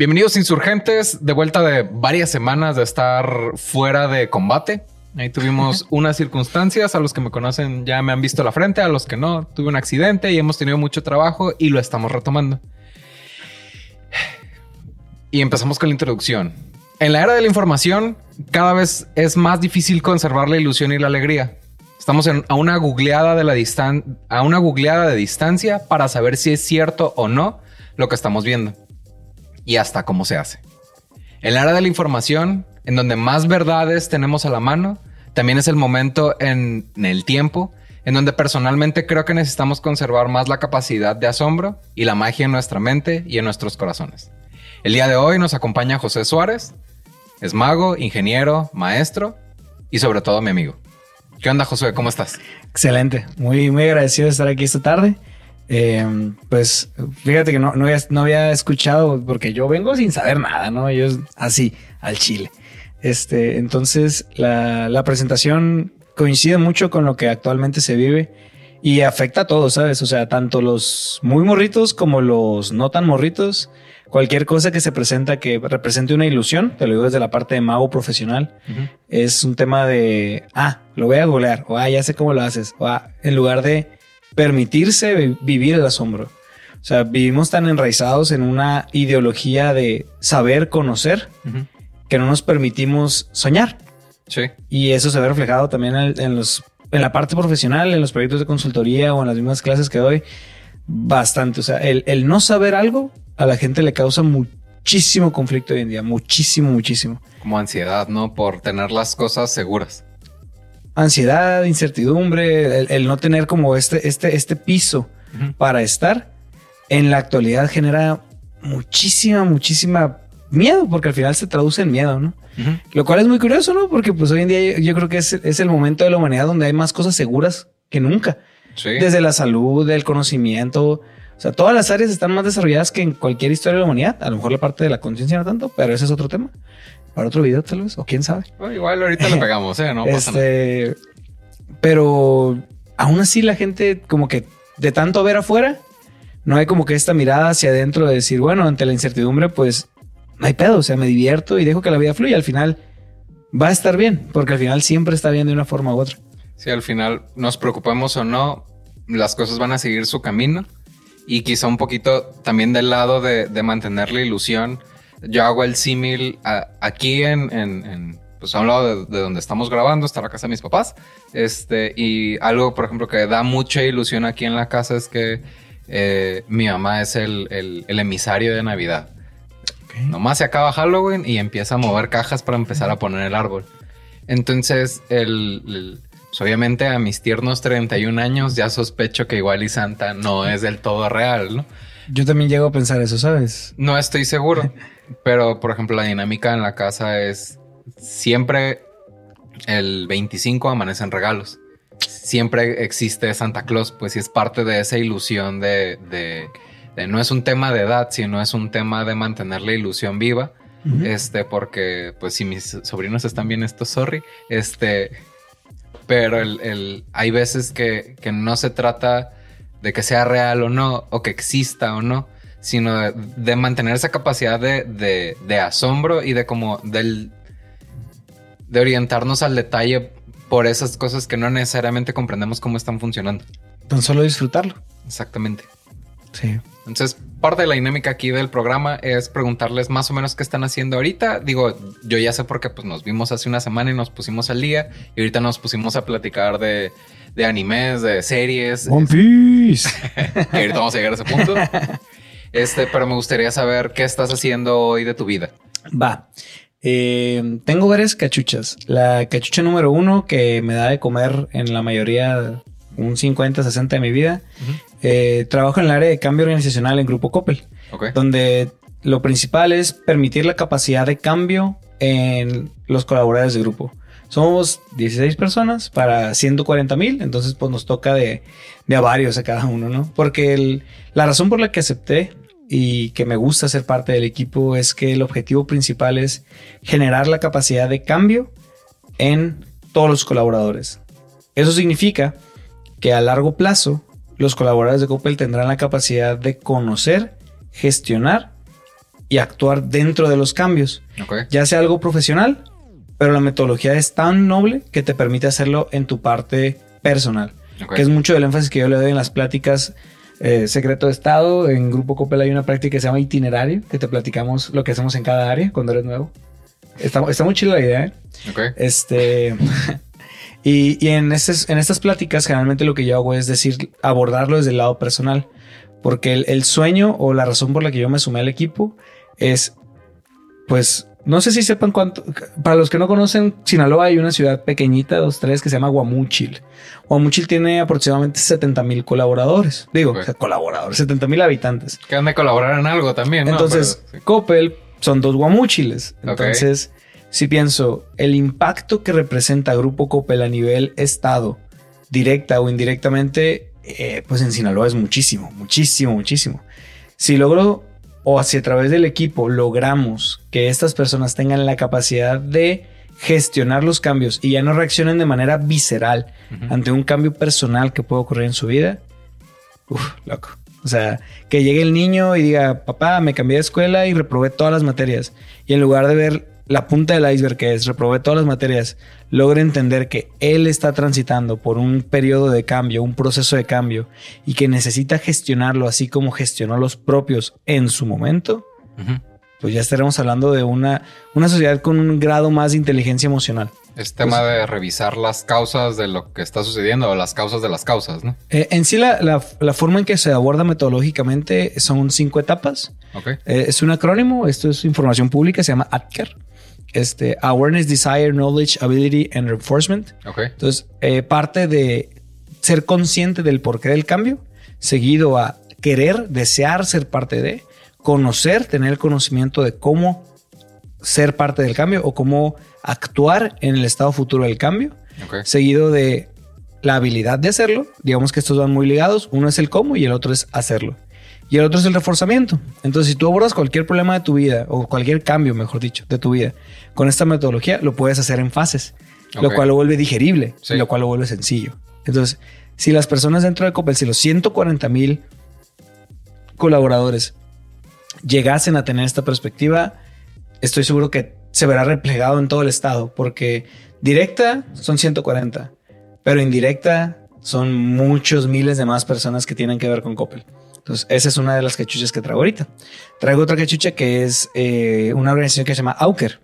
Bienvenidos insurgentes, de vuelta de varias semanas de estar fuera de combate. Ahí tuvimos unas circunstancias, a los que me conocen ya me han visto la frente, a los que no, tuve un accidente y hemos tenido mucho trabajo y lo estamos retomando. Y empezamos con la introducción. En la era de la información, cada vez es más difícil conservar la ilusión y la alegría. Estamos a una googleada de la a una googleada de distancia para saber si es cierto o no lo que estamos viendo y hasta cómo se hace. En la era de la información, en donde más verdades tenemos a la mano, también es el momento en, el tiempo en donde personalmente creo que necesitamos conservar más la capacidad de asombro y la magia en nuestra mente y en nuestros corazones. El día de hoy nos acompaña José Suárez, es mago, ingeniero, maestro y sobre todo mi amigo. ¿Qué onda, José? ¿Cómo estás? Excelente, muy, muy agradecido de estar aquí esta tarde. Eh, pues fíjate que no, no, había, escuchado porque yo vengo sin saber nada, ¿no? Yo así, al chile. Este, entonces la, la presentación coincide mucho con lo que actualmente se vive y afecta a todos, ¿sabes? O sea, tanto los muy morritos como los no tan morritos. Cualquier cosa que se presenta que represente una ilusión, te lo digo desde la parte de mago profesional, es un tema de, ah, lo voy a golear, o ah, ya sé cómo lo haces, o ah, en lugar de permitirse vivir el asombro. O sea, vivimos tan enraizados en una ideología de saber conocer que no nos permitimos soñar. Sí. Y eso se ve reflejado también en, los, en la parte profesional, en los proyectos de consultoría o en las mismas clases que doy. Bastante. O sea, el, el no saber algo a la gente le causa muchísimo conflicto hoy en día. Muchísimo, muchísimo. Como ansiedad, ¿no? Por tener las cosas seguras ansiedad, incertidumbre, el, no tener como este, este, este piso para estar, en la actualidad genera muchísima, muchísima miedo, porque al final se traduce en miedo, ¿no? Lo cual es muy curioso, ¿no? Porque pues hoy en día yo, creo que es, es, el momento de la humanidad donde hay más cosas seguras que nunca. Desde la salud, el conocimiento, o sea, todas las áreas están más desarrolladas que en cualquier historia de la humanidad. A lo mejor la parte de la conciencia no tanto, pero ese es otro tema para otro video tal vez, o quién sabe. igual ahorita lo pegamos, ¿eh? No pasa este, Pero aún así la gente como que de tanto ver afuera, no hay como que esta mirada hacia adentro de decir, bueno, ante la incertidumbre, pues no hay pedo, o sea, me divierto y dejo que la vida fluya. Al final va a estar bien, porque al final siempre está bien de una forma u otra. Sí, al final nos preocupemos o no, las cosas van a seguir su camino y quizá un poquito también del lado de, de mantener la ilusión yo hago el símil aquí en, en, pues a un lado de, donde estamos grabando, está la casa de mis papás. Este, y algo, por ejemplo, que da mucha ilusión aquí en la casa es que eh, mi mamá es el, el, emisario de Navidad. Nomás se acaba Halloween y empieza a mover cajas para empezar a poner el árbol. Entonces, el, pues obviamente a mis tiernos 31 años ya sospecho que igual y Santa no es del todo real, ¿no? Yo también llego a pensar eso, ¿sabes? No estoy seguro. Pero, por ejemplo, la dinámica en la casa es siempre el 25 amanecen regalos. Siempre existe Santa Claus, pues sí es parte de esa ilusión de, de, no es un tema de edad, sino es un tema de mantener la ilusión viva. Este, porque, pues, si mis sobrinos están bien, esto, sorry. Este, pero el, el, hay veces que, que no se trata de que sea real o no, o que exista o no, sino de, mantener esa capacidad de, de, asombro y de como del de orientarnos al detalle por esas cosas que no necesariamente comprendemos cómo están funcionando. Tan solo disfrutarlo. Exactamente. Sí. Entonces, parte de la dinámica aquí del programa es preguntarles más o menos qué están haciendo ahorita. Digo, yo ya sé porque pues nos vimos hace una semana y nos pusimos al día y ahorita nos pusimos a platicar de, de animes, de series. One Piece. que ahorita vamos a llegar a ese punto. Este, pero me gustaría saber qué estás haciendo hoy de tu vida. Va. Eh, tengo varias cachuchas. La cachucha número uno que me da de comer en la mayoría, un 50, 60 de mi vida. Eh, trabajo en el área de cambio organizacional en Grupo Coppel, donde lo principal es permitir la capacidad de cambio en los colaboradores del grupo. Somos 16 personas para 140 mil, entonces pues nos toca de, de, a varios a cada uno, ¿no? Porque la razón por la que acepté y que me gusta ser parte del equipo es que el objetivo principal es generar la capacidad de cambio en todos los colaboradores. Eso significa que a largo plazo los colaboradores de Coppel tendrán la capacidad de conocer, gestionar y actuar dentro de los cambios, ya sea algo profesional, pero la metodología es tan noble que te permite hacerlo en tu parte personal, que es mucho del énfasis que yo le doy en las pláticas eh, secreto de Estado. En Grupo Copel hay una práctica que se llama itinerario, que te platicamos lo que hacemos en cada área cuando eres nuevo. Está, está muy chila la idea, ¿eh? Este. y, en, en estas pláticas, generalmente lo que yo hago es decir, abordarlo desde el lado personal. Porque el, el sueño o la razón por la que yo me sumé al equipo es, pues, no sé si sepan cuánto. Para los que no conocen, Sinaloa hay una ciudad pequeñita, dos, tres, que se llama Guamúchil. Guamúchil tiene aproximadamente 70 mil colaboradores. Digo, colaboradores, 70 mil habitantes. Que han de colaborar en algo también. ¿no? Entonces, Coppel son dos Guamúchiles. Entonces, si pienso, el impacto que representa Grupo Coppel a nivel estado, directa o indirectamente, eh, pues en Sinaloa es muchísimo, muchísimo, muchísimo. Si logro o si a través del equipo logramos que estas personas tengan la capacidad de gestionar los cambios y ya no reaccionen de manera visceral ante un cambio personal que puede ocurrir en su vida, uff, loco. O sea, que llegue el niño y diga, papá, me cambié de escuela y reprobé todas las materias. Y en lugar de ver la punta del iceberg que es reprobé todas las materias, logre entender que él está transitando por un periodo de cambio, un proceso de cambio y que necesita gestionarlo así como gestionó los propios en su momento, pues ya estaremos hablando de una, una sociedad con un grado más de inteligencia emocional. Es tema de revisar las causas de lo que está sucediendo o las causas de las causas, ¿no? Eh, en sí, la, la, forma en que se aborda metodológicamente son cinco etapas. Eh, es un acrónimo, esto es información pública, se llama ATKER este, Awareness, Desire, Knowledge, Ability and Reinforcement. Entonces, eh, parte de ser consciente del porqué del cambio, seguido a querer, desear ser parte de, conocer, tener el conocimiento de cómo ser parte del cambio o cómo actuar en el estado futuro del cambio, seguido de la habilidad de hacerlo. Digamos que estos van muy ligados. Uno es el cómo y el otro es hacerlo. Y el otro es el reforzamiento. Entonces, si tú abordas cualquier problema de tu vida, o cualquier cambio, mejor dicho, de tu vida, con esta metodología, lo puedes hacer en fases, lo cual lo vuelve digerible, y lo cual lo vuelve sencillo. Entonces, si las personas dentro de Copel, si los 140 mil colaboradores llegasen a tener esta perspectiva, estoy seguro que se verá replegado en todo el estado, porque directa son 140, pero indirecta son muchos miles de más personas que tienen que ver con Coppel. Entonces, esa es una de las cachuchas que traigo ahorita. Traigo otra cachucha que es eh, una organización que se llama Auker.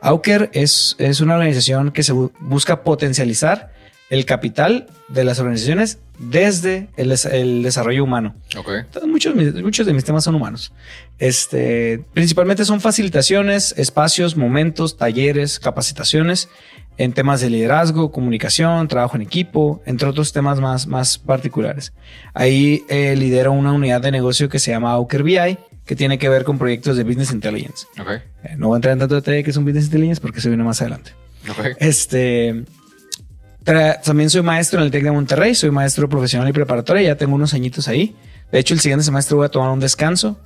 Auker es, es una organización que se busca potencializar el capital de las organizaciones desde el, el desarrollo humano. Okay. muchos, muchos de mis temas son humanos. Este, principalmente son facilitaciones, espacios, momentos, talleres, capacitaciones en temas de liderazgo, comunicación, trabajo en equipo, entre otros temas más, más particulares. Ahí eh, lidero una unidad de negocio que se llama Auker BI, que tiene que ver con proyectos de Business Intelligence. Okay. Eh, no voy a entrar en tanto detalle que es un Business Intelligence porque se viene más adelante. Okay. Este, también soy maestro en el TEC de Monterrey, soy maestro profesional y preparatoria, ya tengo unos añitos ahí. De hecho, el siguiente semestre voy a tomar un descanso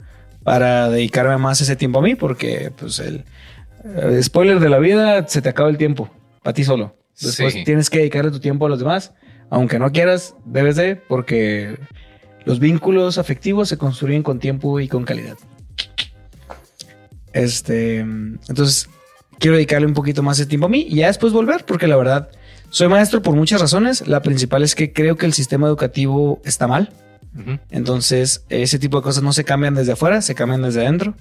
para dedicarme más ese tiempo a mí porque, pues, el eh, spoiler de la vida, se te acaba el tiempo a ti solo. Después tienes que dedicarle tu tiempo a los demás, aunque no quieras, debes de, porque los vínculos afectivos se construyen con tiempo y con calidad. Este, entonces quiero dedicarle un poquito más de tiempo a mí y ya después volver, porque la verdad soy maestro por muchas razones. La principal es que creo que el sistema educativo está mal. Entonces, ese tipo de cosas no se cambian desde afuera, se cambian desde adentro.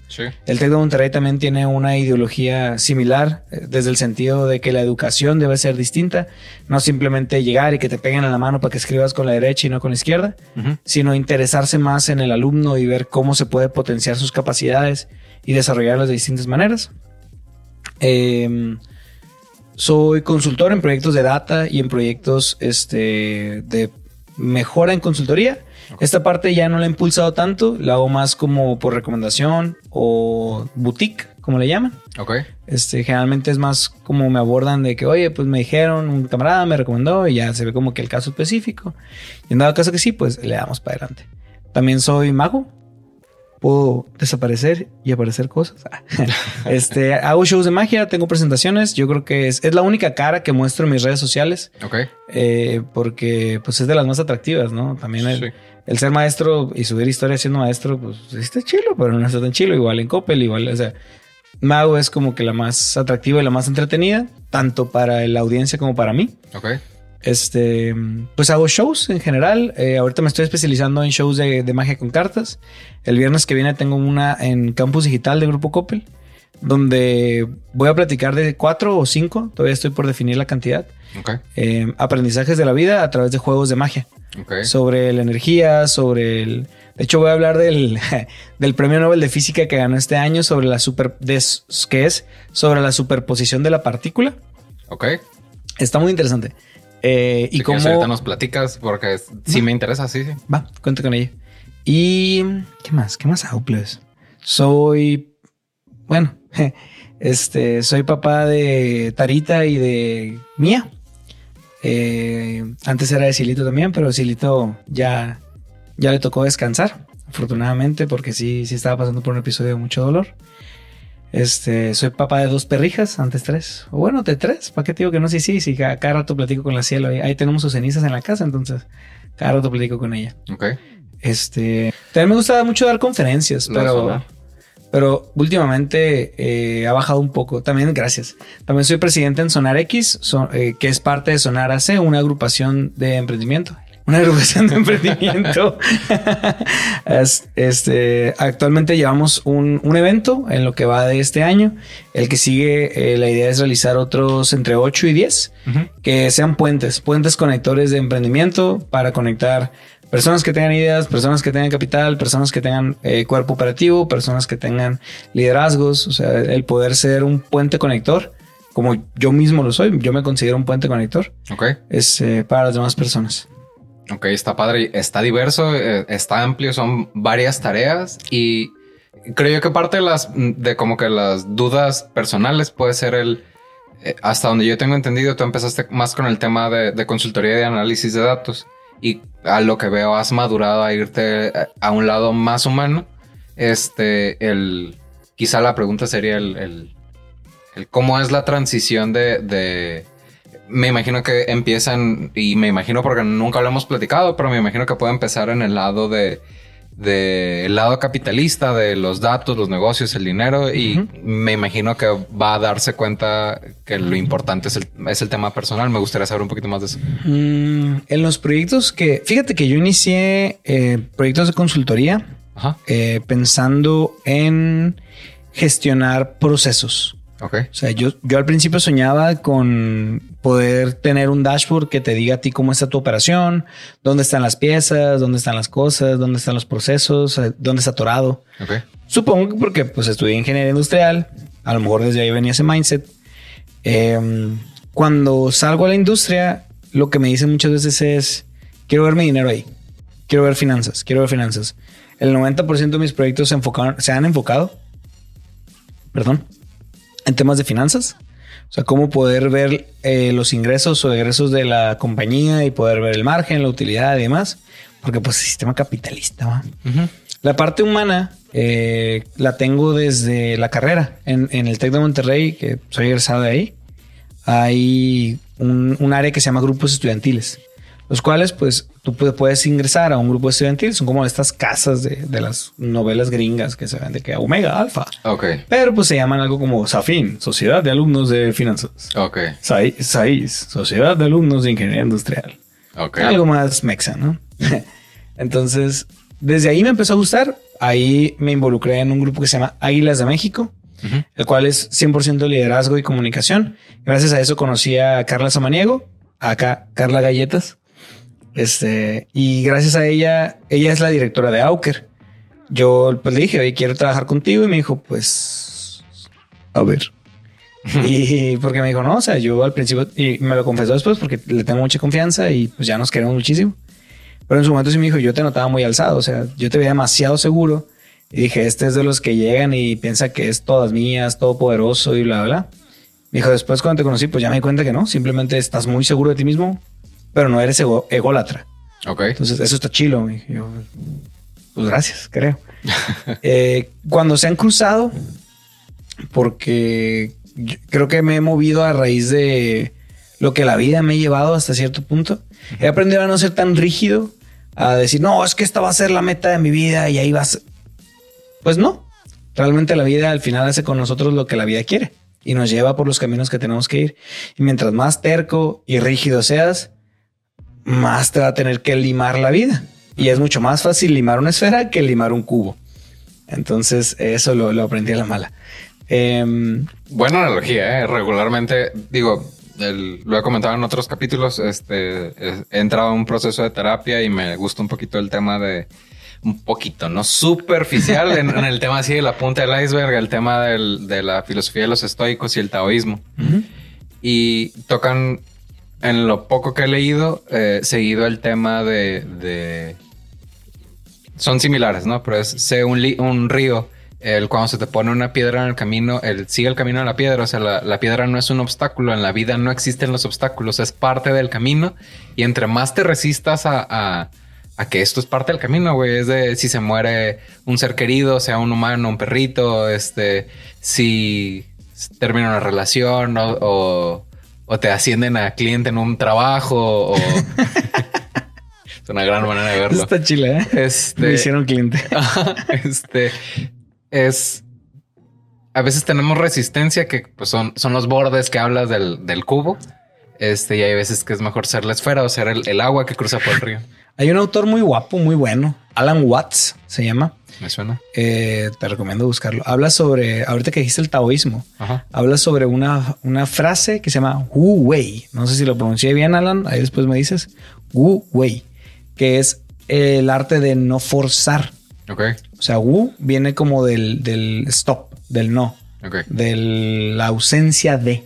El TEC de Monterrey también tiene una ideología similar, eh, desde el sentido de que la educación debe ser distinta, no simplemente llegar y que te peguen en la mano para que escribas con la derecha y no con la izquierda, sino interesarse más en el alumno y ver cómo se puede potenciar sus capacidades y desarrollarlas de distintas maneras. Em, soy consultor en proyectos de data y en proyectos este, de mejora en consultoría esta parte ya no la he impulsado tanto, la hago más como por recomendación o boutique, como le llaman. Ok. Este, generalmente es más como me abordan de que, oye, pues me dijeron, un camarada me recomendó y ya se ve como que el caso específico. Y en dado caso que sí, pues le damos para adelante. También soy mago. Puedo desaparecer y aparecer cosas. este, hago shows de magia, tengo presentaciones. Yo creo que es, es la única cara que muestro en mis redes sociales. Ok. Eh, porque pues es de las más atractivas, ¿no? También el ser maestro y subir historia siendo maestro, pues está chilo, pero no está tan chilo. Igual en Coppel, igual, o sea, Mago es como que la más atractiva y la más entretenida, tanto para la audiencia como para mí. Ok. Este, pues hago shows en general. Eh, ahorita me estoy especializando en shows de, de, magia con cartas. El viernes que viene tengo una en Campus Digital de Grupo Coppel, donde voy a platicar de cuatro o cinco, todavía estoy por definir la cantidad. Eh, aprendizajes de la vida a través de juegos de magia. Sobre la energía, sobre el... De hecho, voy a hablar del, del premio Nobel de Física que ganó este año sobre la super... De, que es sobre la superposición de la partícula. Ok. Está muy interesante. Eh, y Si cómo... ahorita nos platicas porque sí me interesa, sí, sí. Va, cuenta con ella. Y... ¿Qué más? ¿Qué más hago? Soy... Bueno, este... Soy papá de Tarita y de Mía. Eh, antes era de Silito también, pero Silito ya, ya le tocó descansar, afortunadamente, porque sí, sí estaba pasando por un episodio de mucho dolor. Este, soy papá de dos perrijas, antes tres. O bueno, de tres. ¿Para qué te digo que no? Sí, sí, sí. Cada, cada rato platico con la cielo. Ahí, ahí tenemos sus cenizas en la casa, entonces cada rato platico con ella. Ok. Este, también me gusta mucho dar conferencias, pero. Pero últimamente eh, ha bajado un poco. También, gracias. También soy presidente en Sonar X, eh, que es parte de Sonar AC, una agrupación de emprendimiento. Una agrupación de emprendimiento. Es- este, actualmente llevamos un, un evento en lo que va de este año. El que sigue, eh, la idea es realizar otros entre 8 y 10 Ujú. que sean puentes, puentes conectores de emprendimiento para conectar personas que tengan ideas, personas que tengan capital, personas que tengan eh, cuerpo operativo, personas que tengan liderazgos, o sea, el poder ser un puente conector, como yo mismo lo soy, yo me considero un puente conector, Ok. es eh, para las demás personas. Ok, está padre, está diverso, eh, está amplio, son varias tareas y creo yo que parte de las de como que las dudas personales puede ser el hasta donde yo tengo entendido, tú empezaste más con el tema de, de consultoría y de análisis de datos y a lo que veo has madurado a irte a- a un lado más humano. Este, el quizá la pregunta sería el, el- el cómo es la transición de, de me imagino que empiezan, y me imagino porque nunca lo hemos platicado, pero me imagino que puede empezar en el lado de, de el lado capitalista, de los datos, los negocios, el dinero, y me imagino que va a darse cuenta que lo importante es el, es el tema personal. Me gustaría saber un poquito más de eso. Mm, en los proyectos que, fíjate que yo inicié eh, proyectos de consultoría Ajá. eh, pensando en gestionar procesos. Ok. O sea, yo, yo al principio soñaba con poder tener un dashboard que te diga a ti cómo está tu operación, dónde están las piezas, dónde están las cosas, dónde están los procesos, eh, dónde está atorado. Ok. Supongo que porque pues estudié ingeniería industrial, a lo mejor desde ahí venía ese mindset. Em, cuando salgo a la industria, lo que me dicen muchas veces es, quiero ver mi dinero ahí, quiero ver finanzas, quiero ver finanzas. El 90% de mis proyectos se, enfocaron, se han enfocado, perdón, en temas de finanzas. O sea, cómo poder ver eh, los ingresos o egresos de la compañía y poder ver el margen, la utilidad y demás. Porque pues sistema capitalista, ¿va? La parte humana eh, la tengo desde la carrera en, en el TEC de Monterrey, que soy egresado de ahí. Hay un, un área que se llama grupos estudiantiles, los cuales pues tú pu- puedes ingresar a un grupo estudiantil. Son como estas casas de, de las novelas gringas que se ven de que Omega, Alfa. Ok. Pero pues se llaman algo como SAFIN, Sociedad de Alumnos de Finanzas. Ok. SAI- SAIS, Sociedad de Alumnos de Ingeniería Industrial. Ok. Algo más mexa, ¿no? Entonces, desde ahí me empezó a gustar. Ahí me involucré en un grupo que se llama Águilas de México, el cual es 100% liderazgo y comunicación. Gracias a eso conocí a Carla Samaniego, acá Carla Galletas. Este, y gracias a ella, ella es la directora de Auker. Yo pues, le dije, oye, quiero trabajar contigo. Y me dijo, pues, a ver. y porque me dijo, no, o sea, yo al principio, y me lo confesó después porque le tengo mucha confianza y pues ya nos queremos muchísimo. Pero en su momento sí me dijo, yo te notaba muy alzado, o sea, yo te veía demasiado seguro. Y dije, este es de los que llegan y piensa que es todas mías, todopoderoso y bla, bla, bla. Me dijo, después cuando te conocí, pues ya me di cuenta que no, simplemente estás muy seguro de ti mismo, pero no eres ego- ególatra. Ok. Entonces, eso está chilo. yo, pues gracias, creo. Eh, cuando se han cruzado, porque yo creo que me he movido a raíz de lo que la vida me ha llevado hasta cierto punto. He aprendido a no ser tan rígido, a decir, no, es que esta va a ser la meta de mi vida y ahí vas. Pues no. Realmente la vida al final hace con nosotros lo que la vida quiere y nos lleva por los caminos que tenemos que ir. Y mientras más terco y rígido seas, más te va a tener que limar la vida. Y es mucho más fácil limar una esfera que limar un cubo. Entonces, eso lo, aprendí a la mala. Em, Buena analogía, ¿eh? regularmente digo, lo he comentado en otros capítulos, este, he entrado en un proceso de terapia y me gusta un poquito el tema de un poquito, no superficial en, el tema así de la punta del iceberg, el tema de la filosofía de los estoicos y el taoísmo. Y tocan en lo poco que he leído, eh, seguido el tema de, son similares, ¿no? Pero es sé un, río el, cuando se te pone una piedra en el camino, el sigue el camino de la piedra. O sea, la, piedra no es un obstáculo. En la vida no existen los obstáculos, es parte del camino. Y entre más te resistas a, que esto es parte del camino, güey, es de si se muere un ser querido, sea un humano, un perrito, este, si termina una relación o, te ascienden a cliente en un trabajo o. es una gran manera de verlo. Está chile, ¿eh? Este, Me hicieron cliente. este, es a veces tenemos resistencia que pues, son, son los bordes que hablas del, cubo. Este, y hay veces que es mejor ser la esfera o ser el, agua que cruza por el río. Hay un autor muy guapo, muy bueno, Alan Watts se llama. Me suena. Eh, te recomiendo buscarlo. Habla sobre, ahorita que dijiste el taoísmo, habla sobre una, una frase que se llama Wu Wei. No sé si lo pronuncié bien, Alan. Ahí después me dices Wu Wei, que es el arte de no forzar. Ok. O sea, Wu viene como del, del stop, del no, de la ausencia de.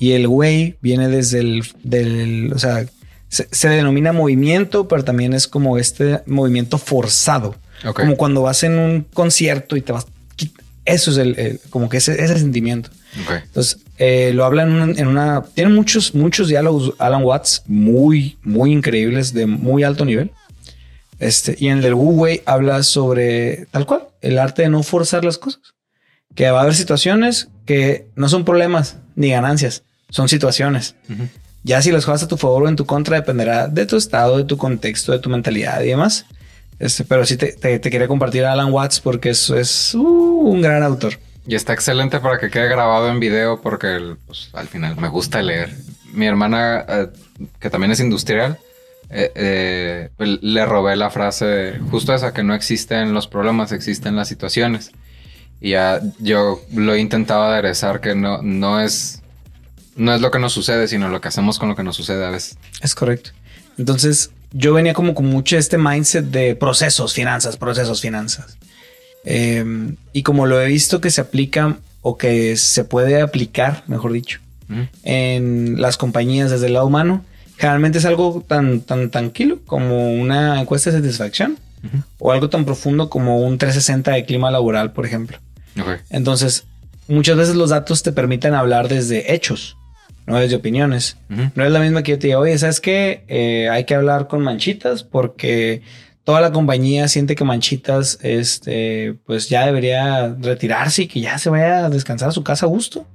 Y el Wei viene desde el, del, o sea, se, denomina movimiento, pero también es como este movimiento forzado. Como cuando vas en un concierto y te vas. Eso es el, como que ese, ese sentimiento. Entonces, eh, lo habla en una, en una, Tiene muchos, muchos diálogos Alan Watts muy, muy increíbles de muy alto nivel. Este, y en el Wu Wei habla sobre tal cual, el arte de no forzar las cosas. Que va a haber situaciones que no son problemas ni ganancias, son situaciones. Ya si las juegas a tu favor o en tu contra dependerá de tu estado, de tu contexto, de tu mentalidad y demás. Este, pero sí te, te, quería compartir a Alan Watts porque eso es uh, un gran autor. Y está excelente para que quede grabado en video porque pues, al final me gusta leer. Mi hermana, eh, que también es industrial, eh, eh, le robé la frase justo esa, que no existen los problemas, existen las situaciones. Y ya yo lo he intentado aderezar que no, no es no es lo que nos sucede, sino lo que hacemos con lo que nos sucede a veces. Es correcto. Entonces, yo venía como con mucho este mindset de procesos, finanzas, procesos, finanzas. Em, y como lo he visto que se aplica o que se puede aplicar, mejor dicho, en las compañías desde el lado humano, generalmente es algo tan, tan tranquilo como una encuesta de satisfacción o algo tan profundo como un 360 de clima laboral, por ejemplo. Entonces, muchas veces los datos te permiten hablar desde hechos, no desde opiniones. No es la misma que yo te diga, oye, ¿sabes qué? Eh, hay que hablar con manchitas porque toda la compañía siente que Manchitas, este, pues ya debería retirarse y que ya se vaya a descansar a su casa a gusto.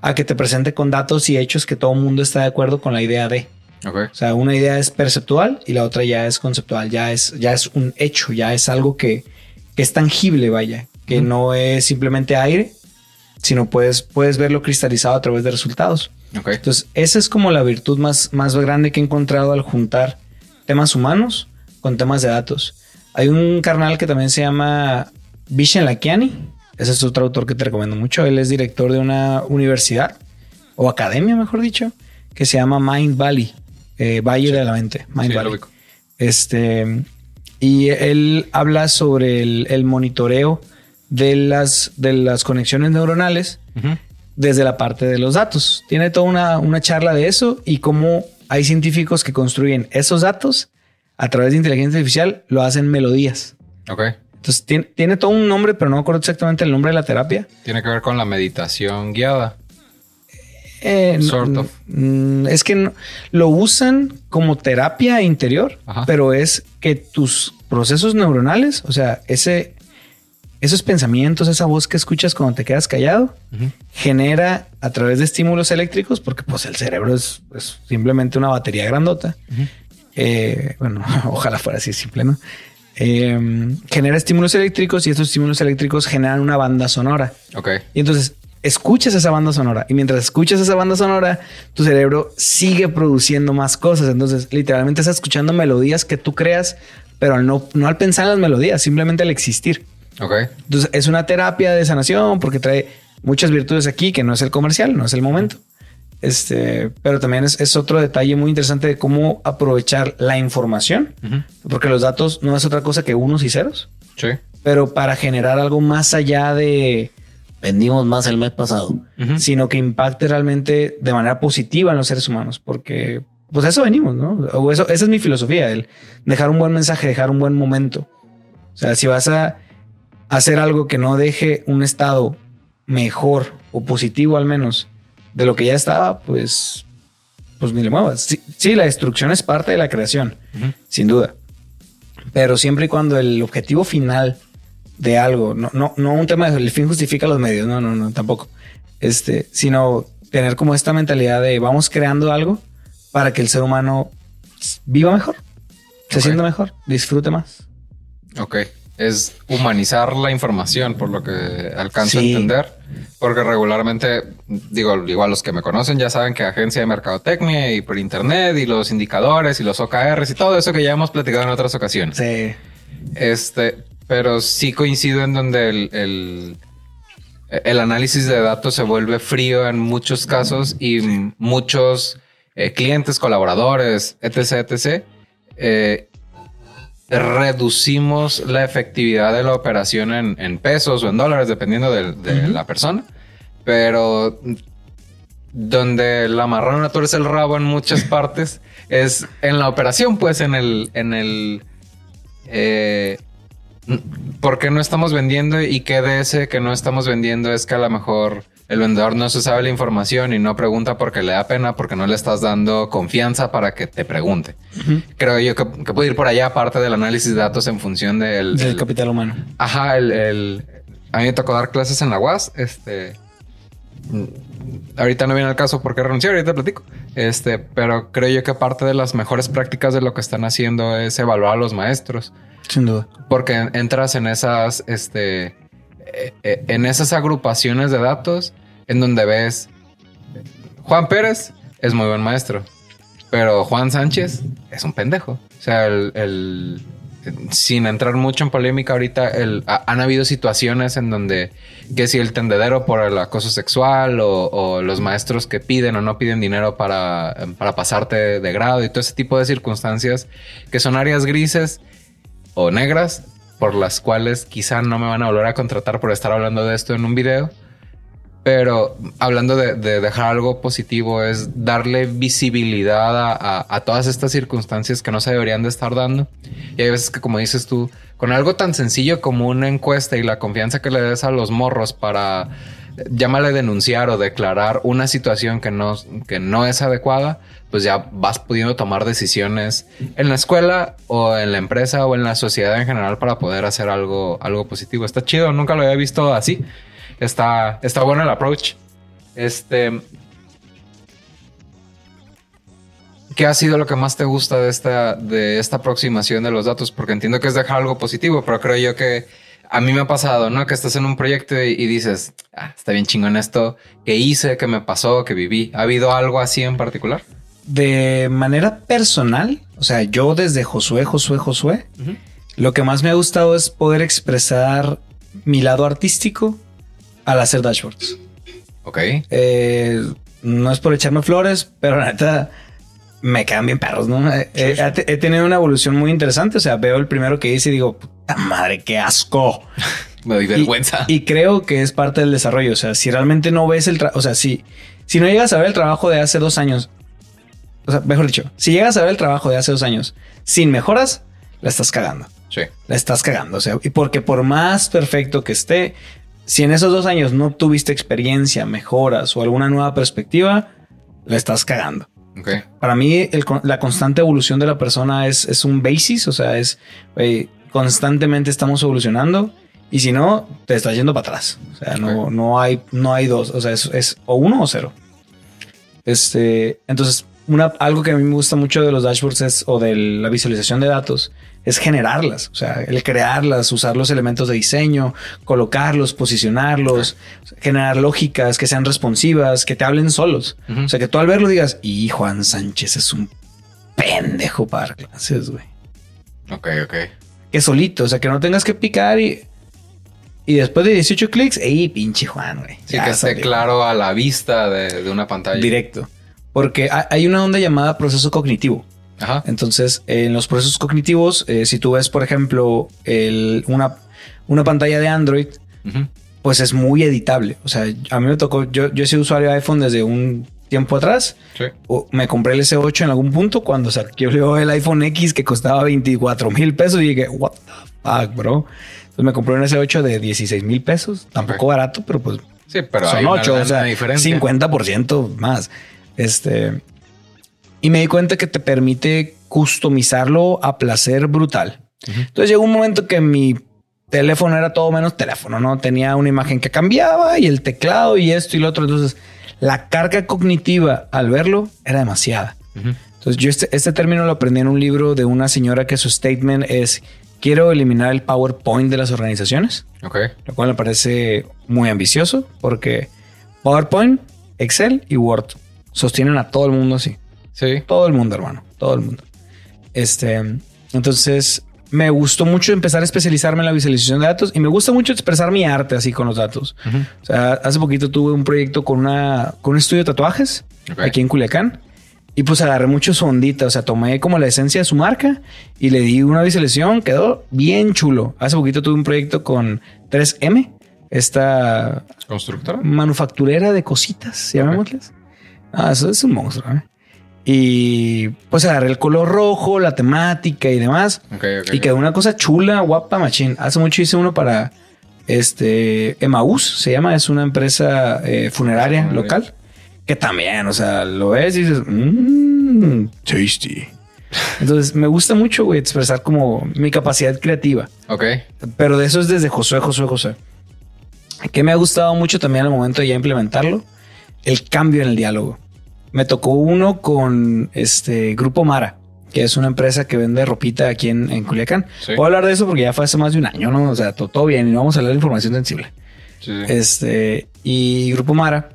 A que te presente con datos y hechos que todo el mundo está de acuerdo con la idea de. O sea, una idea es perceptual y la otra ya es conceptual, ya es, ya es un hecho, ya es algo que, es tangible, vaya, que no es simplemente aire, sino puedes, puedes verlo cristalizado a través de resultados. Entonces, esa es como la virtud más, más grande que he encontrado al juntar temas humanos con temas de datos. Hay un carnal que también se llama Vishen Lakiani. Ese es otro autor que te recomiendo mucho. Él es director de una universidad o academia, mejor dicho, que se llama Mind Valley. Eh, Valle de la Mente, Mind Este, y él habla sobre el, monitoreo de las, de las conexiones neuronales desde la parte de los datos. Tiene toda una, una charla de eso y cómo hay científicos que construyen esos datos a través de inteligencia artificial, lo hacen melodías. Ok. Entonces tiene, tiene, todo un nombre, pero no me acuerdo exactamente el nombre de la terapia. Tiene que ver con la meditación guiada. Eh, es que lo usan como terapia interior, pero es que tus procesos neuronales, o sea, ese, esos pensamientos, esa voz que escuchas cuando te quedas callado, genera a través de estímulos eléctricos, porque pues el cerebro es, simplemente una batería grandota, eh, bueno, ojalá fuera así simple, ¿no? Eh, genera estímulos eléctricos y estos estímulos eléctricos generan una banda sonora. Ok. Y entonces escuchas esa banda sonora y mientras escuchas esa banda sonora, tu cerebro sigue produciendo más cosas. Entonces, literalmente estás escuchando melodías que tú creas, pero no, no al pensar en las melodías, simplemente al existir. Ok. Entonces, es una terapia de sanación porque trae muchas virtudes aquí que no es el comercial, no es el momento. Este, pero también es, es otro detalle muy interesante de cómo aprovechar la información, Ujú. porque los datos no es otra cosa que unos y ceros, Sí. pero para generar algo más allá de vendimos más el mes pasado, Ujú. sino que impacte realmente de manera positiva en los seres humanos, porque pues eso venimos, ¿no? O eso, esa es mi filosofía, el dejar un buen mensaje, dejar un buen momento. O sea, si vas a hacer algo que no deje un estado mejor o positivo al menos de lo que ya estaba, pues, pues ni le muevas. Sí, sí, la destrucción es parte de la creación, sin duda. Pero siempre y cuando el objetivo final de algo, no, no, no un tema de el fin justifica los medios, no, no, no, tampoco. Este, sino tener como esta mentalidad de vamos creando algo para que el ser humano viva mejor, se sienta mejor, disfrute más. Ok. Es humanizar la información, por lo que alcanzo Sí. a entender. Porque regularmente, digo, igual los que me conocen ya saben que agencia de mercadotecnia y por internet y los indicadores y los OKRs y todo eso que ya hemos platicado en otras ocasiones. Sí. Este, pero sí coincido en donde el, el, el análisis de datos se vuelve frío en muchos casos y muchos eh, clientes, colaboradores, etc., etc., eh, reducimos la efectividad de la operación en, en pesos o en dólares, dependiendo de, la persona. Pero donde la marrana tuerce el rabo en muchas partes es en la operación, pues en el, en el, eh, ¿por qué no estamos vendiendo y qué de ese que no estamos vendiendo es que a lo mejor el vendedor no se sabe la información y no pregunta porque le da pena, porque no le estás dando confianza para que te pregunte. Creo yo que, que puede ir por allá aparte del análisis de datos en función del... Del el- capital humano. Ajá, el, el- a mí me tocó dar clases en la UAS. Este. Ahorita no viene al caso porque renuncié, ahorita platico. Este, pero creo yo que parte de las mejores prácticas de lo que están haciendo es evaluar a los maestros. Sin duda. Porque entras en esas, este, eh, eh, en esas agrupaciones de datos en donde ves Juan Pérez es muy buen maestro, pero Juan Sánchez es un pendejo. O sea, el, sin entrar mucho en polémica ahorita, el, ha- han habido situaciones en donde que si el tendedero por el acoso sexual o, o los maestros que piden o no piden dinero para, para pasarte de grado y todo ese tipo de circunstancias que son áreas grises o negras por las cuales quizá no me van a volver a contratar por estar hablando de esto en un video. Pero hablando de, de dejar algo positivo es darle visibilidad a, todas estas circunstancias que no se deberían de estar dando. Y hay veces que, como dices tú, con algo tan sencillo como una encuesta y la confianza que le des a los morros para, llámale denunciar o declarar una situación que no, que no es adecuada, pues ya vas pudiendo tomar decisiones en la escuela o en la empresa o en la sociedad en general para poder hacer algo, algo positivo. Está chido, nunca lo había visto así. Está, está bueno el approach. Este. ¿Qué ha sido lo que más te gusta de esta, de esta aproximación de los datos? Porque entiendo que es dejar algo positivo, pero creo yo que a mí me ha pasado, ¿no? Que estás en un proyecto y, y dices, ah, está bien chingón esto que hice, que me pasó, que viví. ¿Ha habido algo así en particular? De manera personal, o sea, yo desde Josué, Josué, Josué, lo que más me ha gustado es poder expresar mi lado artístico al hacer dashboards. Ok. Eh, no es por echarme flores, pero la neta me quedan bien perros, ¿no? Eh, eh, he te- he tenido una evolución muy interesante. O sea, veo el primero que hice y digo, puta madre, qué asco. Me doy vergüenza. Y, y creo que es parte del desarrollo. O sea, si realmente no ves el trabajo, o sea, si, si no llegas a ver el trabajo de hace dos años, o sea, mejor dicho, si llegas a ver el trabajo de hace dos años sin mejoras, la estás cagando. sí. La estás cagando. O sea, y porque por más perfecto que esté, si en esos dos años no tuviste experiencia, mejoras o alguna nueva perspectiva, la estás cagando. Para mí, el la constante evolución de la persona es, es un basis, o sea, es güey, constantemente estamos evolucionando y si no, te estás yendo para atrás. O sea, no, hay, no hay dos, o sea, es, es o uno o cero. Este, entonces, una, algo que a mí me gusta mucho de los dashboards es, o de la visualización de datos es generarlas, o sea, el crearlas, usar los elementos de diseño, colocarlos, posicionarlos, generar lógicas que sean responsivas, que te hablen solos. O sea, que tú al verlo digas, y Juan Sánchez es un pendejo para clases, güey. Ok, ok. Que solito, o sea, que no tengas que picar y... Y después de 18 clics, ¡ey, pinche Juan, güey! Sí, que esté claro a la vista de, de una pantalla. Directo. Porque hay una onda llamada proceso cognitivo. Ajá. Entonces, en los procesos cognitivos, eh, si tú ves, por ejemplo, el, una, una pantalla de Android, pues es muy editable. O sea, a mí me tocó, yo, yo he sido usuario de iPhone desde un tiempo atrás. Sí. me compré el S8 en algún punto cuando salió el iPhone X que costaba 24 mil pesos y dije, what the fuck, bro. Entonces me compré un S8 de 16 mil pesos, tampoco barato, pero pues sí, pero son 8, o sea, 50% más. Este, y me di cuenta que te permite customizarlo a placer brutal. Entonces llegó un momento que mi teléfono era todo menos teléfono, ¿no? Tenía una imagen que cambiaba y el teclado y esto y lo otro. Entonces la carga cognitiva al verlo era demasiada. Entonces yo este, este, término lo aprendí en un libro de una señora que su statement es quiero eliminar el PowerPoint de las organizaciones. Ok. Lo cual me parece muy ambicioso porque PowerPoint, Excel y Word sostienen a todo el mundo así. Sí. Todo el mundo, hermano. Todo el mundo. Este, entonces me gustó mucho empezar a especializarme en la visualización de datos y me gusta mucho expresar mi arte así con los datos. O sea, hace poquito tuve un proyecto con una, con un estudio de tatuajes aquí en Culiacán y pues agarré mucho su ondita. O sea, tomé como la esencia de su marca y le di una visualización. Quedó bien chulo. Hace poquito tuve un proyecto con 3M, esta constructora manufacturera de cositas, llamémosles. Ah, eso es un monstruo. ¿eh? Y pues agarré el color rojo, la temática y demás. y quedó una cosa chula, guapa, machín. Hace mucho hice uno para este Emaús, se llama, es una empresa eh, funeraria local. Que también, o sea, lo ves y dices, mmm, tasty. Entonces me gusta mucho, güey, expresar como mi capacidad creativa. Ok. Pero de eso es desde Josué, Josué, Josué. Que me ha gustado mucho también al momento de ya implementarlo el cambio en el diálogo. Me tocó uno con este Grupo Mara, que es una empresa que vende ropita aquí en, Culiacán. Puedo hablar de eso porque ya fue hace más de un año, ¿no? O sea, todo, bien y no vamos a hablar de información sensible. Este, y Grupo Mara,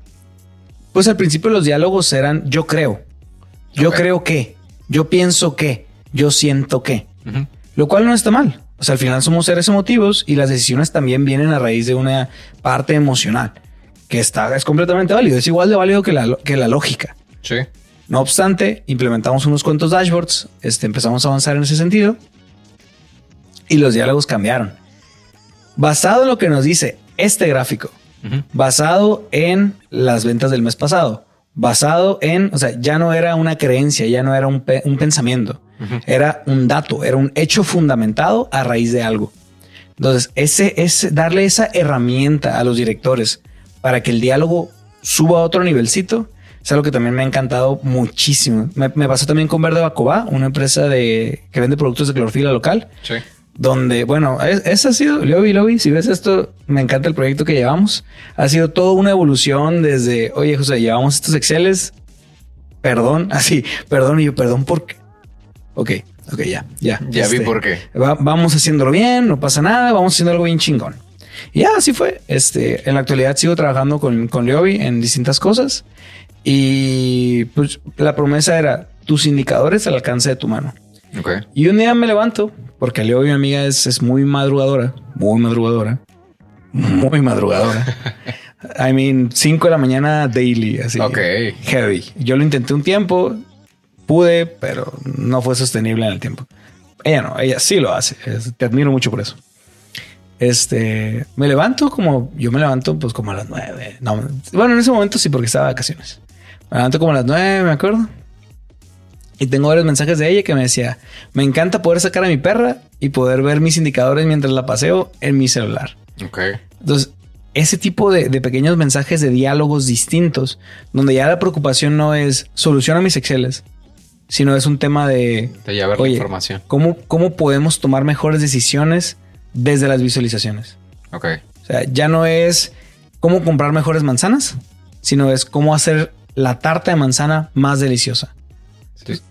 pues al principio los diálogos eran yo creo, yo creo que, yo pienso que, yo siento que, lo cual no está mal. O sea, al final somos seres emotivos y las decisiones también vienen a raíz de una parte emocional que está, es completamente válido. Es igual de válido que la, que la lógica. Sí. No obstante, implementamos unos cuantos dashboards, este, empezamos a avanzar en ese sentido y los diálogos cambiaron. Basado en lo que nos dice este gráfico, basado en las ventas del mes pasado, basado en, o sea, ya no era una creencia, ya no era un, pensamiento, era un dato, era un hecho fundamentado a raíz de algo. Entonces, ese es darle esa herramienta a los directores para que el diálogo suba a otro nivelcito. Es algo que también me ha encantado muchísimo. Me, pasó también con Verde Bacobá, una empresa de que vende productos de clorofila local. Sí. Donde, bueno, ese ha sido, Lobby Lobby, si ves esto, me encanta el proyecto que llevamos. Ha sido toda una evolución desde, oye, José, llevamos estos Exceles. Perdón, así, perdón, y yo, perdón, ¿por qué? Ok, ok, ya, ya. Ya vi este, por qué. vamos haciéndolo bien, no pasa nada, vamos haciendo algo bien chingón. Y ya así fue. Este, en la actualidad sigo trabajando con, con Leobi en distintas cosas. Y pues la promesa era tus indicadores al alcance de tu mano. Okay. Y un día me levanto, porque Leobi, mi amiga, es, es muy madrugadora, muy madrugadora, muy madrugadora. I mean, 5 de la mañana daily, así. Ok. Heavy. Yo lo intenté un tiempo, pude, pero no fue sostenible en el tiempo. Ella no, ella sí lo hace. Te admiro mucho por eso. Este, me levanto como, yo me levanto pues como a las nueve. No, bueno, en ese momento sí, porque estaba de vacaciones. Me levanto como a las nueve, me acuerdo. Y tengo varios mensajes de ella que me decía, me encanta poder sacar a mi perra y poder ver mis indicadores mientras la paseo en mi celular. Ok. Entonces, ese tipo de, pequeños mensajes de diálogos distintos, donde ya la preocupación no es soluciona mis Exceles, sino es un tema de... De ya ver la información. ¿cómo, ¿Cómo podemos tomar mejores decisiones desde las visualizaciones. Ok. O sea, ya no es cómo comprar mejores manzanas, sino es cómo hacer la tarta de manzana más deliciosa.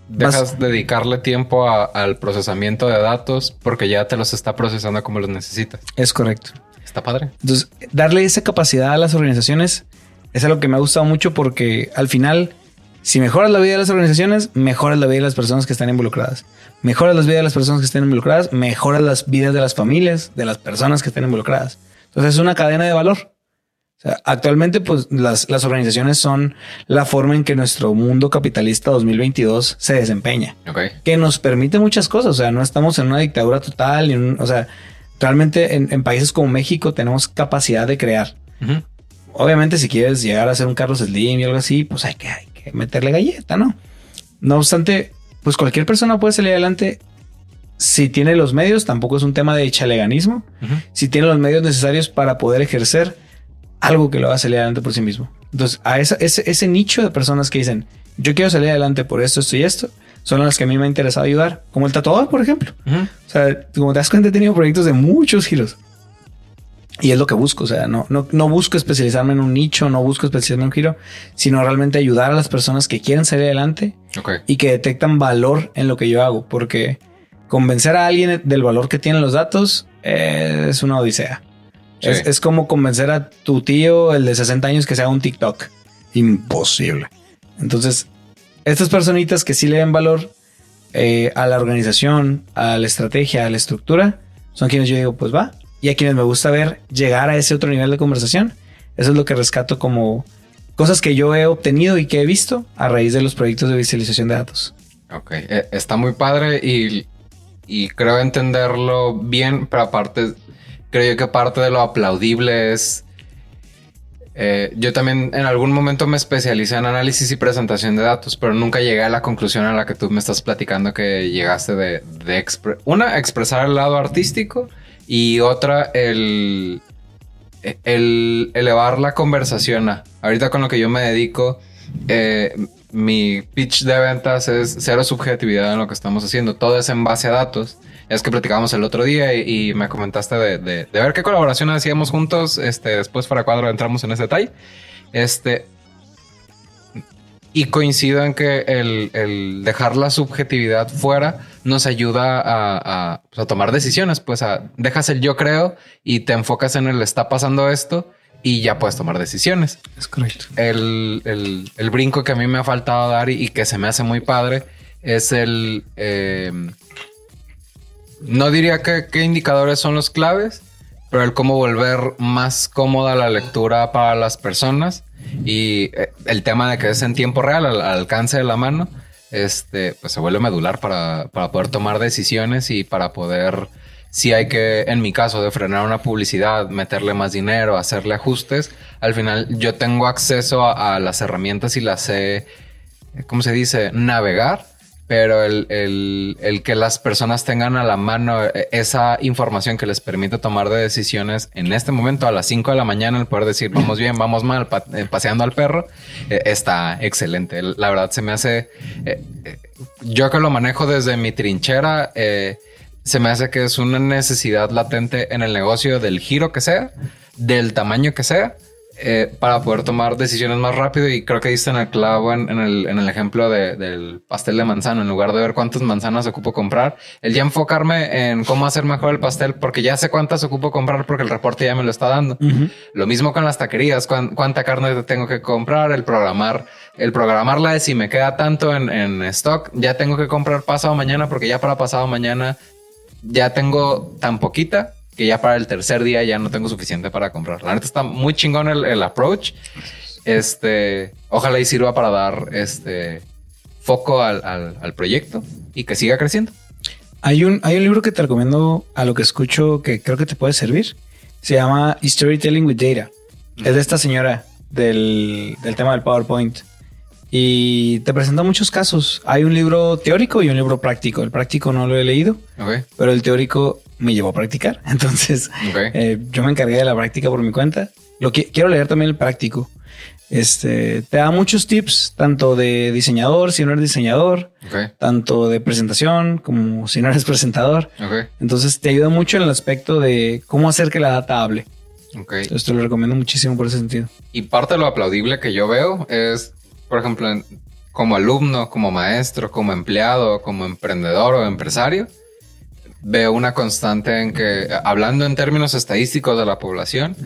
dejas dedicarle tiempo al procesamiento de datos porque ya te los está procesando como los necesitas. Es correcto. Está padre. Entonces, darle esa capacidad a las organizaciones es algo que me ha gustado mucho porque al final, si mejoras la vida de las organizaciones, mejoras la vida de las personas que están involucradas. Mejoras las vidas de las personas que están involucradas, mejoras las vidas de las familias, de las personas que están involucradas. Entonces, es una cadena de valor actualmente, pues las, las, organizaciones son la forma en que nuestro mundo capitalista 2022 se desempeña. Que nos permite muchas cosas. O sea, no estamos en una dictadura total. o sea, realmente en, países como México tenemos capacidad de crear. Obviamente, si quieres llegar a ser un Carlos Slim y algo así, pues hay que, hay que meterle galleta, ¿no? No obstante, pues cualquier persona puede salir adelante si tiene los medios, tampoco es un tema de chaleganismo, si tiene los medios necesarios para poder ejercer algo que lo va a salir adelante por sí mismo. Entonces, a ese, ese nicho de personas que dicen, yo quiero salir adelante por esto, esto y esto, son las que a mí me ha interesado ayudar, como el tatuador, por ejemplo. O sea, como te das cuenta, he tenido proyectos de muchos giros. Y es lo que busco, o sea, no, no, no busco especializarme en un nicho, no busco especializarme en un giro, sino realmente ayudar a las personas que quieren salir adelante y que detectan valor en lo que yo hago, porque convencer a alguien del valor que tienen los datos es una odisea. Es, como convencer a tu tío, el de 60 años, que se haga un TikTok. Imposible. Entonces, estas personitas que sí le den valor eh, a la organización, a la estrategia, a la estructura, son quienes yo digo, pues va. Y a quienes me gusta ver llegar a ese otro nivel de conversación. Eso es lo que rescato como cosas que yo he obtenido y que he visto a raíz de los proyectos de visualización de datos. Ok, eh, está muy padre y, y creo entenderlo bien, pero aparte creo yo que parte de lo aplaudible es... Eh, yo también en algún momento me especialicé en análisis y presentación de datos, pero nunca llegué a la conclusión a la que tú me estás platicando que llegaste de, de una, expresar el lado artístico y otra, el, el elevar la conversación a. Ahorita con lo que yo me dedico, eh, mi pitch de ventas es cero subjetividad en lo que estamos haciendo. Todo es en base a datos. Es que platicábamos el otro día y, me comentaste de, ver qué colaboración hacíamos juntos. Este, después para cuadro entramos en ese detalle. Este, y coincido en que el, dejar la subjetividad fuera nos ayuda a, pues, a, tomar decisiones. Pues a, dejas el yo creo y te enfocas en el está pasando esto y ya puedes tomar decisiones. Es correcto. El, el, brinco que a mí me ha faltado dar y, que se me hace muy padre es el... Eh, no diría que qué indicadores son los claves, pero el cómo volver más cómoda la lectura para las personas y eh, el tema de que es en tiempo real, al, alcance de la mano, este, pues se vuelve medular para, para poder tomar decisiones y para poder si hay que, en mi caso, de frenar una publicidad, meterle más dinero, hacerle ajustes, al final yo tengo acceso a, las herramientas y las sé, ¿cómo se dice? Navegar. Pero el, que las personas tengan a la mano eh, esa información que les permite tomar de decisiones en este momento a las 5 de la mañana, el poder decir vamos bien, vamos mal, eh, paseando al perro, eh, está excelente. La verdad se me hace, yo que lo manejo desde mi trinchera, se me hace que es una necesidad latente en el negocio del giro que sea, del tamaño que sea, eh, para poder tomar decisiones más rápido. Y creo que diste en el clavo en, el, ejemplo del pastel de manzana. En lugar de ver cuántas manzanas ocupo comprar, el ya enfocarme en cómo hacer mejor el pastel, porque ya sé cuántas ocupo comprar porque el reporte ya me lo está dando. Lo mismo con las taquerías, cuánta carne tengo que comprar, el programar, el programarla de si me queda tanto en, en stock, ya tengo que comprar pasado mañana porque ya para pasado mañana ya tengo tan poquita que ya para el tercer día ya no tengo suficiente para comprar. La neta está muy chingón el, approach. Este, ojalá y sirva para dar este foco al, proyecto y que siga creciendo. Hay un, hay un libro que te recomiendo a lo que escucho que creo que te puede servir. Se llama Storytelling with Data. Es de esta señora del, del tema del PowerPoint y te presenta muchos casos. Hay un libro teórico y un libro práctico. El práctico no lo he leído, pero el teórico me llevó a practicar. Entonces, eh, yo me encargué de la práctica por mi cuenta. Lo que quiero leer también el práctico. Este te da muchos tips, tanto de diseñador, si no eres diseñador, tanto de presentación como si no eres presentador. Entonces te ayuda mucho en el aspecto de cómo hacer que la data hable. Entonces te lo recomiendo muchísimo por ese sentido. Y parte de lo aplaudible que yo veo es por ejemplo, como alumno, como maestro, como empleado, como emprendedor o empresario, veo una constante en que, hablando en términos estadísticos de la población,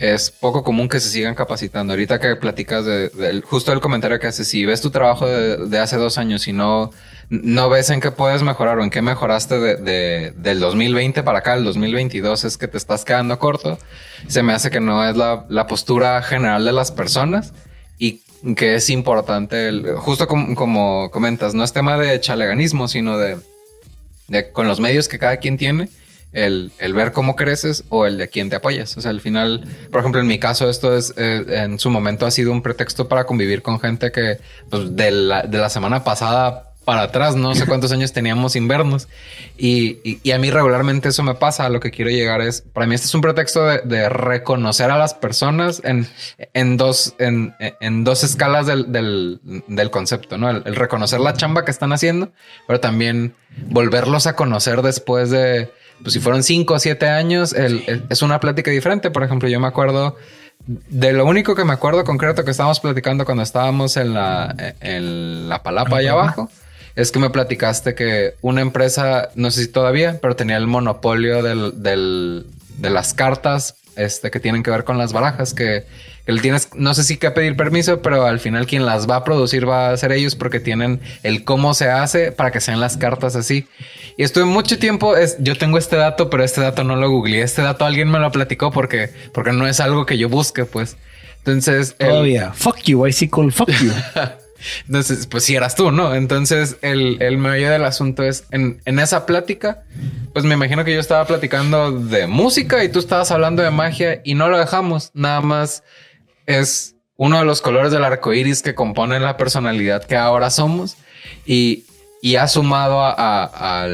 es poco común que se sigan capacitando. Ahorita que platicas de, justo el comentario que haces, si ves tu trabajo de, hace dos años y no, no ves en qué puedes mejorar o en qué mejoraste de, del 2020 para acá, el 2022 es que te estás quedando corto, se me hace que no es la, la postura general de las personas y que es importante, el, justo como, comentas, no es tema de chaleganismo, sino de, de con los medios que cada quien tiene el, el, ver cómo creces o el de quién te apoyas. O sea, al final, por ejemplo, en mi caso, esto es eh, en su momento ha sido un pretexto para convivir con gente que pues, de, la, de la semana pasada para atrás, no sé cuántos años teníamos invernos. Y, y, a mí regularmente eso me pasa. lo que quiero llegar es, para mí este es un pretexto de, de reconocer a las personas en, en, dos, en, en dos escalas del, del, del concepto, ¿no? el, reconocer la chamba que están haciendo, pero también volverlos a conocer después de, pues si fueron cinco o siete años, es una plática diferente. Por ejemplo, yo me acuerdo de lo único que me acuerdo concreto que estábamos platicando cuando estábamos en la, en la palapa allá abajo. Es que me platicaste que una empresa, no sé si todavía, pero tenía el monopolio del, del, de las cartas este, que tienen que ver con las barajas, que, que le tienes, no sé si que pedir permiso, pero al final quien las va a producir va a ser ellos porque tienen el cómo se hace para que sean las cartas así. Y estuve mucho tiempo, es, yo tengo este dato, pero este dato no lo googleé. Este dato alguien me lo platicó porque, porque no es algo que yo busque, pues. Entonces. Todavía. Fuck you, I see call fuck you. Entonces, pues si eras tú, ¿no? Entonces, el, el meollo del asunto es en, en, esa plática, pues me imagino que yo estaba platicando de música y tú estabas hablando de magia y no lo dejamos. Nada más es uno de los colores del arco iris que componen la personalidad que ahora somos. Y, y ha sumado a,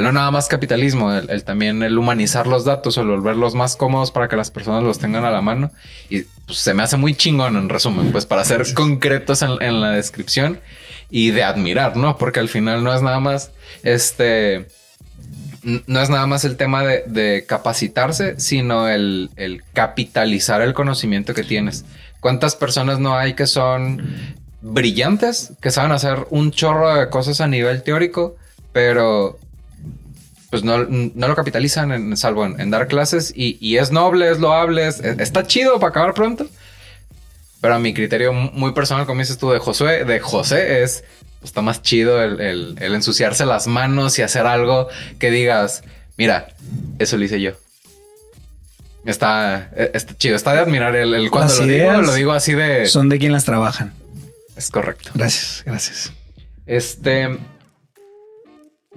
no nada más capitalismo, el, también el humanizar los datos el volverlos más cómodos para que las personas los tengan a la mano. Y pues, se me hace muy chingón en resumen, pues para ser concretos en, la descripción y de admirar, ¿no? Porque al final no es nada más este no es nada más el tema de, capacitarse, sino el, el, capitalizar el conocimiento que tienes. ¿Cuántas personas no hay que son brillantes que saben hacer un chorro de cosas a nivel teórico, pero pues no, lo capitalizan en, salvo en, dar clases y, es noble, es loable, está chido para acabar pronto. Pero a mi criterio muy personal, como dices tú de Josué, de José, es está más chido el, ensuciarse las manos y hacer algo que digas, mira, eso lo hice yo. Está, está chido, está de admirar el, cuando lo digo, lo digo así de. Son de quien las trabajan. Es correcto. Gracias, gracias. Este.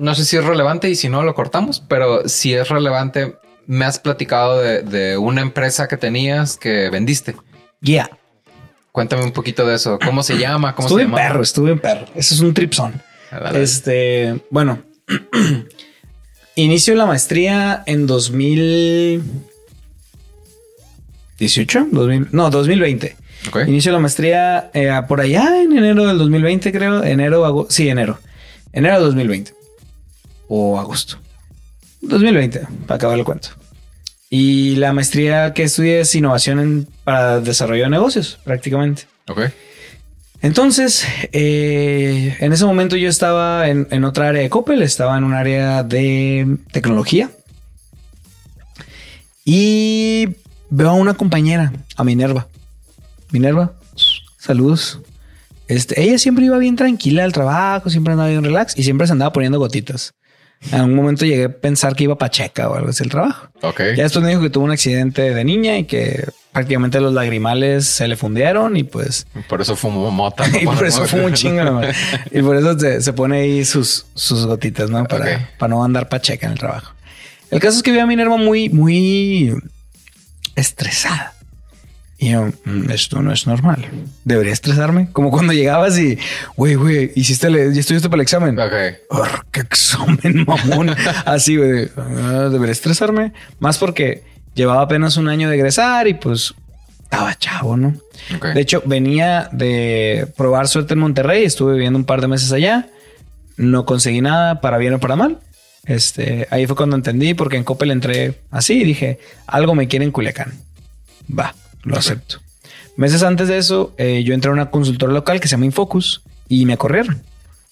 No sé si es relevante y si no lo cortamos, pero si es relevante, me has platicado de, una empresa que tenías que vendiste. Ya. Cuéntame un poquito de eso. ¿Cómo se llama? ¿Cómo estuve se llama? en perro, estuve en perro. Eso es un tripson. Este, bueno, inicio la maestría en 2018, 2000, no, 2020. Inicio la maestría eh, por allá en enero del 2020, creo. Enero. Sí, enero. Enero de 2020. O agosto. 2020, para acabar el cuento. Y la maestría que estudié es innovación para desarrollo de negocios, prácticamente. Ok. Entonces, eh, en ese momento yo estaba en, en, otra área de Coppel, estaba en un área de tecnología. Y veo a una compañera, a Minerva. Minerva, saludos. Este, ella siempre iba bien tranquila al trabajo, siempre andaba bien relax y siempre se andaba poniendo gotitas. En un momento llegué a pensar que iba pacheca o algo así el trabajo. Ok. Ya después me dijo que tuvo un accidente de niña y que prácticamente los lagrimales se le fundieron y pues. Por eso fumó mota. y por eso fumó un chingo. y por eso se, pone ahí sus, sus gotitas, ¿no? Para, para no andar pacheca en el trabajo. El caso es que vi a Minerva muy, muy estresada. Y yo, mm, esto no es normal. Debería estresarme. Como cuando llegabas y, güey, güey, hiciste, el, ya estudiaste para el examen. Ok. qué examen, mamón. Así, güey. Ah, debería estresarme. Más porque llevaba apenas un año de egresar y pues estaba chavo, ¿no? De hecho, venía de probar suerte en Monterrey. Estuve viviendo un par de meses allá. No conseguí nada para bien o para mal. Este, ahí fue cuando entendí porque en Coppel entré así y dije, algo me quiere en Culiacán. Va lo acepto. Meses antes de eso, eh, yo entré a una consultora local que se llama Infocus y me corrieron.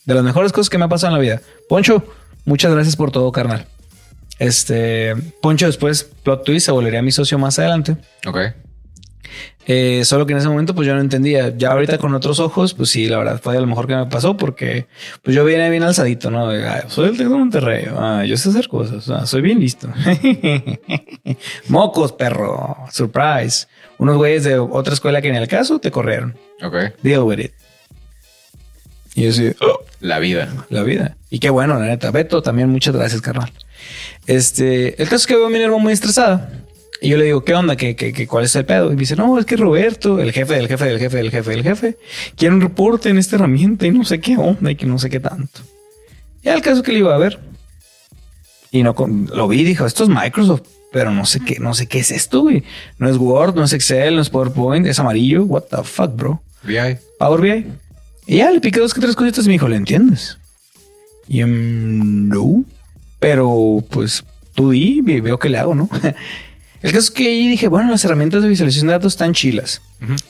De las mejores cosas que me ha pasado en la vida. Poncho, muchas gracias por todo, carnal. Este, Poncho después, plot twist, se volvería mi socio más adelante. Ok. Eh, solo que en ese momento pues yo no entendía. Ya ahorita con otros ojos, pues sí, la verdad fue lo mejor que me pasó porque pues yo vine bien alzadito, ¿no? "Ah, soy el Tec de Monterrey, ah, yo sé hacer cosas, ah, soy bien listo. Mocos, perro, surprise. Unos güeyes de otra escuela que en el caso te corrieron. Ok. Deal with it. Y yo sí, "Oh, La vida. la vida. Y qué bueno, la neta. Beto, también muchas gracias, carnal. Este, el caso es que veo a Minerva muy estresada. Y yo le digo, ¿qué onda? ¿Qué, qué, qué, cuál es el pedo? Y me dice, no, es que Roberto, el jefe del jefe del jefe del jefe del jefe, quiere un reporte en esta herramienta y no sé qué onda y que no sé qué tanto. Y al caso que le iba a ver. Y no con- lo vi y dijo, esto es Microsoft, pero no sé qué, no sé qué es esto, güey. No es Word, no es Excel, no es PowerPoint, es amarillo. What the fuck, bro? VI. Power BI. Y ya le piqué dos que tres cositas y me dijo, ¿le entiendes? Y "Mm, no, pero pues tú di veo qué le hago, ¿no? El caso es que ahí dije, bueno, las herramientas de visualización de datos están chilas.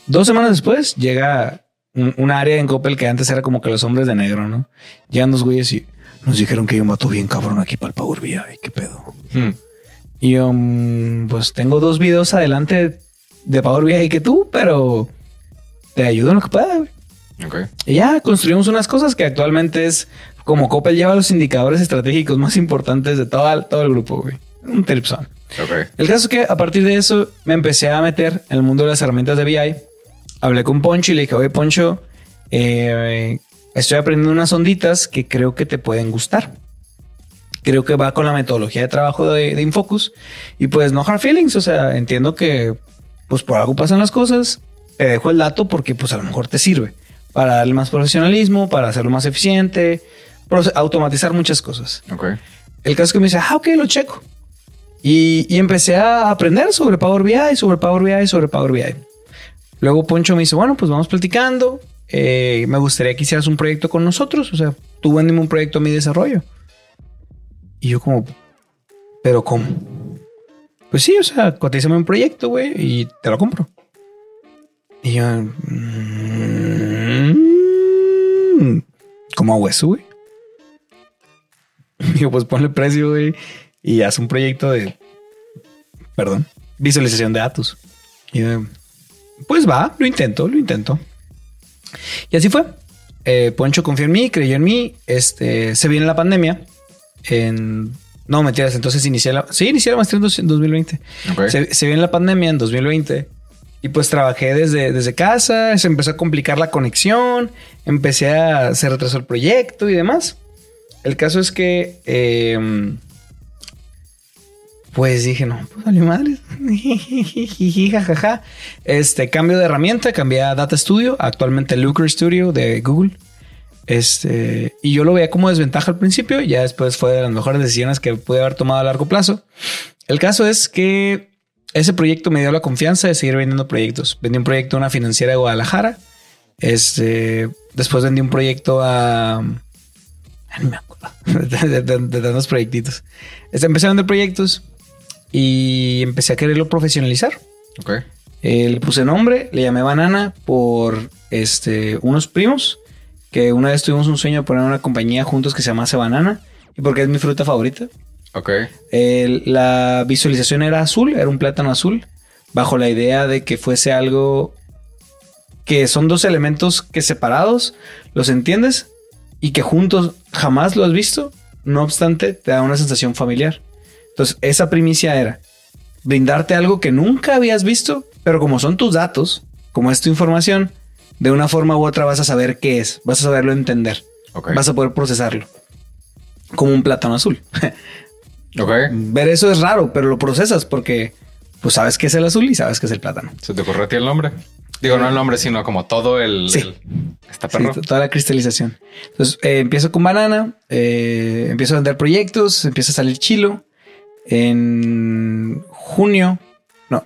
Dos semanas después llega un, un área en Coppel que antes era como que los hombres de negro, ¿no? Llegan dos güeyes y nos dijeron que yo mato bien cabrón aquí para el Power BI. ¿Qué pedo? Hmm. Y yo, mm, pues tengo dos videos adelante de Power BI que tú, pero te ayudo en lo que pueda, güey. Ok. Y ya construimos unas cosas que actualmente es como Coppel lleva los indicadores estratégicos más importantes de todo, el- todo el grupo, güey. Un tripson. Ok. El caso es que a partir de eso me empecé a meter en el mundo de las herramientas de BI. Hablé con Poncho y le dije, oye Poncho, eh, estoy aprendiendo unas onditas que creo que te pueden gustar. Creo que va con la metodología de trabajo de, de Infocus. Y pues no hard feelings, o sea, entiendo que pues por algo pasan las cosas. Te dejo el dato porque pues a lo mejor te sirve para darle más profesionalismo, para hacerlo más eficiente, automatizar muchas cosas. Ok. El caso es que me dice, ah, ok, lo checo. Y, empecé a aprender sobre Power BI, sobre Power BI, sobre Power BI. Luego Poncho me dice, bueno, pues vamos platicando. Eh, me gustaría que hicieras un proyecto con nosotros. O sea, tú véndeme un proyecto a mi desarrollo. Y yo como, ¿pero cómo? Pues sí, o sea, cotízame un proyecto, güey, y te lo compro. Y yo, mm, ¿cómo hago eso, güey? Digo, pues ponle precio, güey, y haz un proyecto de, perdón, visualización de datos. Y pues va, lo intento, lo intento. Y así fue. Eh, Poncho confió en mí, creyó en mí. Este, se viene la pandemia. En, no, mentiras, entonces inicié la, sí, inicié la maestría en dos- en 2020. Ok. Se, se viene la pandemia en 2020 y pues trabajé desde, desde casa, se empezó a complicar la conexión, empecé a, se retrasó el proyecto y demás. El caso es que, eh, pues dije, no, pues valió madre. Jiji, jajaja. Este cambio de herramienta, cambié a Data Studio, actualmente Looker Studio de Google. Este, y yo lo veía como desventaja al principio, ya después fue de las mejores decisiones que pude haber tomado a largo plazo. El caso es que ese proyecto me dio la confianza de seguir vendiendo proyectos. Vendí un proyecto a una financiera de Guadalajara. Este, después vendí un proyecto a. No me acuerdo de tantos proyectitos. Este, empecé a vender proyectos y empecé a quererlo profesionalizar. Ok. Eh, le puse nombre, le llamé Banana por este, unos primos que una vez tuvimos un sueño de poner una compañía juntos que se llamase Banana y porque es mi fruta favorita. Ok. La visualización era azul, era un plátano azul, bajo la idea de que fuese algo que son dos elementos que separados los entiendes y que juntos jamás lo has visto, no obstante te da una sensación familiar. Entonces esa primicia era brindarte algo que nunca habías visto, pero como son tus datos, como es tu información, de una forma u otra vas a saber qué es, vas a saberlo entender, Ok. vas a poder procesarlo. Como un plátano azul. Ok. Ver eso es raro, pero lo procesas porque pues sabes que es el azul y sabes que es el plátano. ¿Se te ocurrió a ti el nombre? Digo, no el nombre, sino como todo el... Sí. el- perro. toda la cristalización. Entonces eh, empiezo con banana, eh, empiezo a vender proyectos, empieza a salir chilo. En junio, no,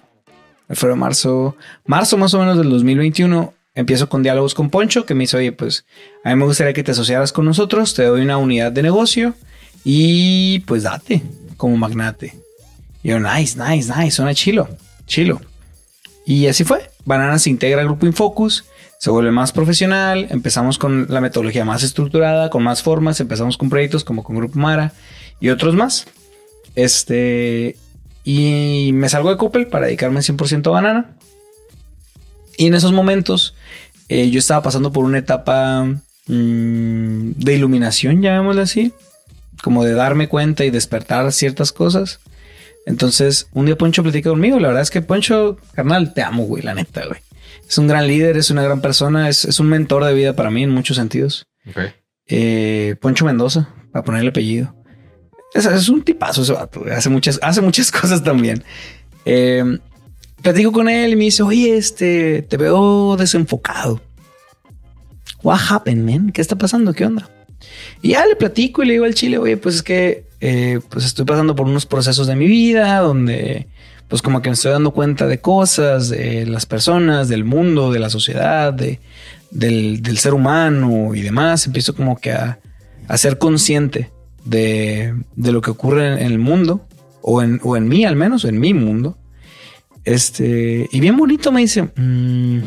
febrero, marzo, marzo más o menos del 2021, empiezo con diálogos con Poncho, que me dice, oye, pues a mí me gustaría que te asociaras con nosotros, te doy una unidad de negocio y pues date como magnate. Yo, nice, nice, nice, suena chilo, chilo. Y así fue. Banana se integra al grupo Infocus, se vuelve más profesional, empezamos con la metodología más estructurada, con más formas, empezamos con proyectos como con Grupo Mara y otros más. Este, y me salgo de Coppel para dedicarme 100% a banana. Y en esos momentos eh, yo estaba pasando por una etapa mm, de iluminación, llamémosle así, como de darme cuenta y despertar ciertas cosas. Entonces, un día Poncho platica conmigo. La verdad es que Poncho, carnal, te amo, güey, la neta, güey. Es un gran líder, es una gran persona, es, un mentor de vida para mí en muchos sentidos. Eh, Poncho Mendoza, para ponerle apellido. Es, un tipazo ese vato, Hace muchas, hace muchas cosas también. Eh, platico con él y me dice, oye, este, te veo desenfocado. What happened, man? ¿Qué está pasando? ¿Qué onda? Y ya le platico y le digo al chile, oye, pues es que eh, pues estoy pasando por unos procesos de mi vida donde pues como que me estoy dando cuenta de cosas, de las personas, del mundo, de la sociedad, de, del, ser humano y demás. Empiezo como que a, ser consciente de, lo que ocurre en, el mundo, o en, o en mí al menos, en mi mundo. Este, y bien bonito me dice, mm,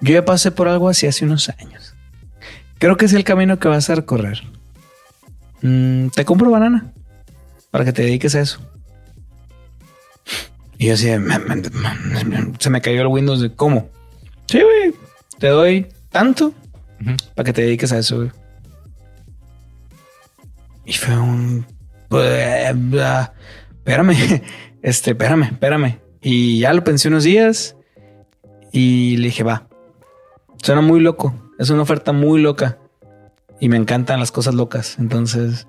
yo ya pasé por algo así hace unos años. Creo que es el camino que vas a recorrer. Mm, te compro banana para que te dediques a eso. Y yo así, se me cayó el Windows de cómo. Sí, güey, te doy tanto para que te dediques a eso, güey. Y fue un... Espérame. este, espérame, espérame. Y ya lo pensé unos días y le dije, va. Suena muy loco. Es una oferta muy loca. Y me encantan las cosas locas. Entonces,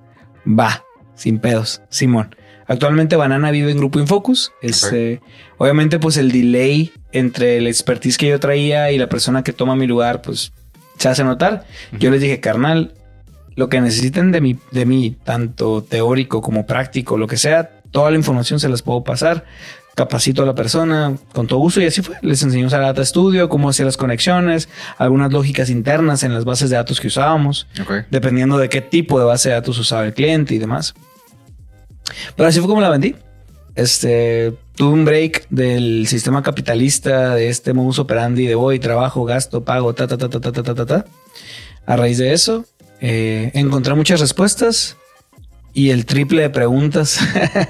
va, sin pedos, Simón. Actualmente Banana vive en Grupo Infocus. Este, obviamente, pues el delay entre el expertise que yo traía y la persona que toma mi lugar, pues se hace notar. Yo les dije, carnal, lo que necesiten de mí, de mí, tanto teórico como práctico, lo que sea, Toda la información se las puedo pasar. Capacito a la persona con todo gusto y así fue. Les enseñó a Data Studio, cómo hacer las conexiones, algunas lógicas internas en las bases de datos que usábamos, dependiendo de qué tipo de base de datos usaba el cliente y demás. Pero así fue como la vendí. Este, tuve un break del sistema capitalista, de este modus operandi de voy, trabajo, gasto, pago, ta, ta, ta, ta, ta, ta, ta, ta. A raíz de eso, eh, encontré muchas respuestas y el triple de preguntas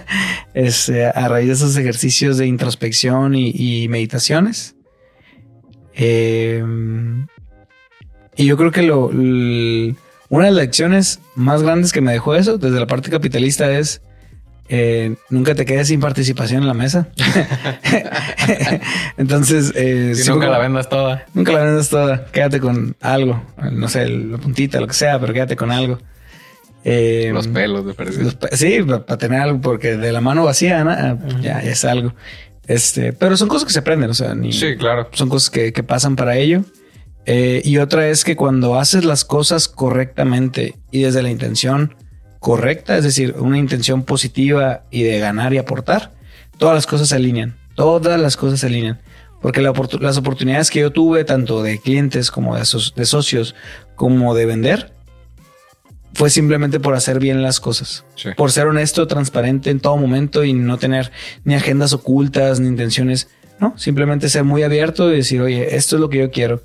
es, eh, a raíz de esos ejercicios de introspección y, meditaciones. Em, y yo creo que lo, una de las lecciones más grandes que me dejó eso desde la parte capitalista es eh, nunca te quedes sin participación en la mesa. Entonces, eh, nunca la vendas toda. Nunca la vendas toda. Quédate con algo, no sé, la puntita, lo que sea, pero quédate con algo. Eh, los pelos de perdido. sí, para tener algo, porque de la mano vacía, ah, ya, es algo. Este, pero son cosas que se aprenden, o sea, ni, sí, claro. Son cosas que, pasan para ello. Eh, y otra es que cuando haces las cosas correctamente y desde la intención correcta, es decir, una intención positiva y de ganar y aportar, todas las cosas se alinean. Todas las cosas se alinean. Porque las oportunidades que yo tuve, tanto de clientes como de, de socios, como de vender, fue simplemente por hacer bien las cosas. Por ser honesto, transparente en todo momento y no tener ni agendas ocultas ni intenciones. No, simplemente ser muy abierto y decir, oye, esto es lo que yo quiero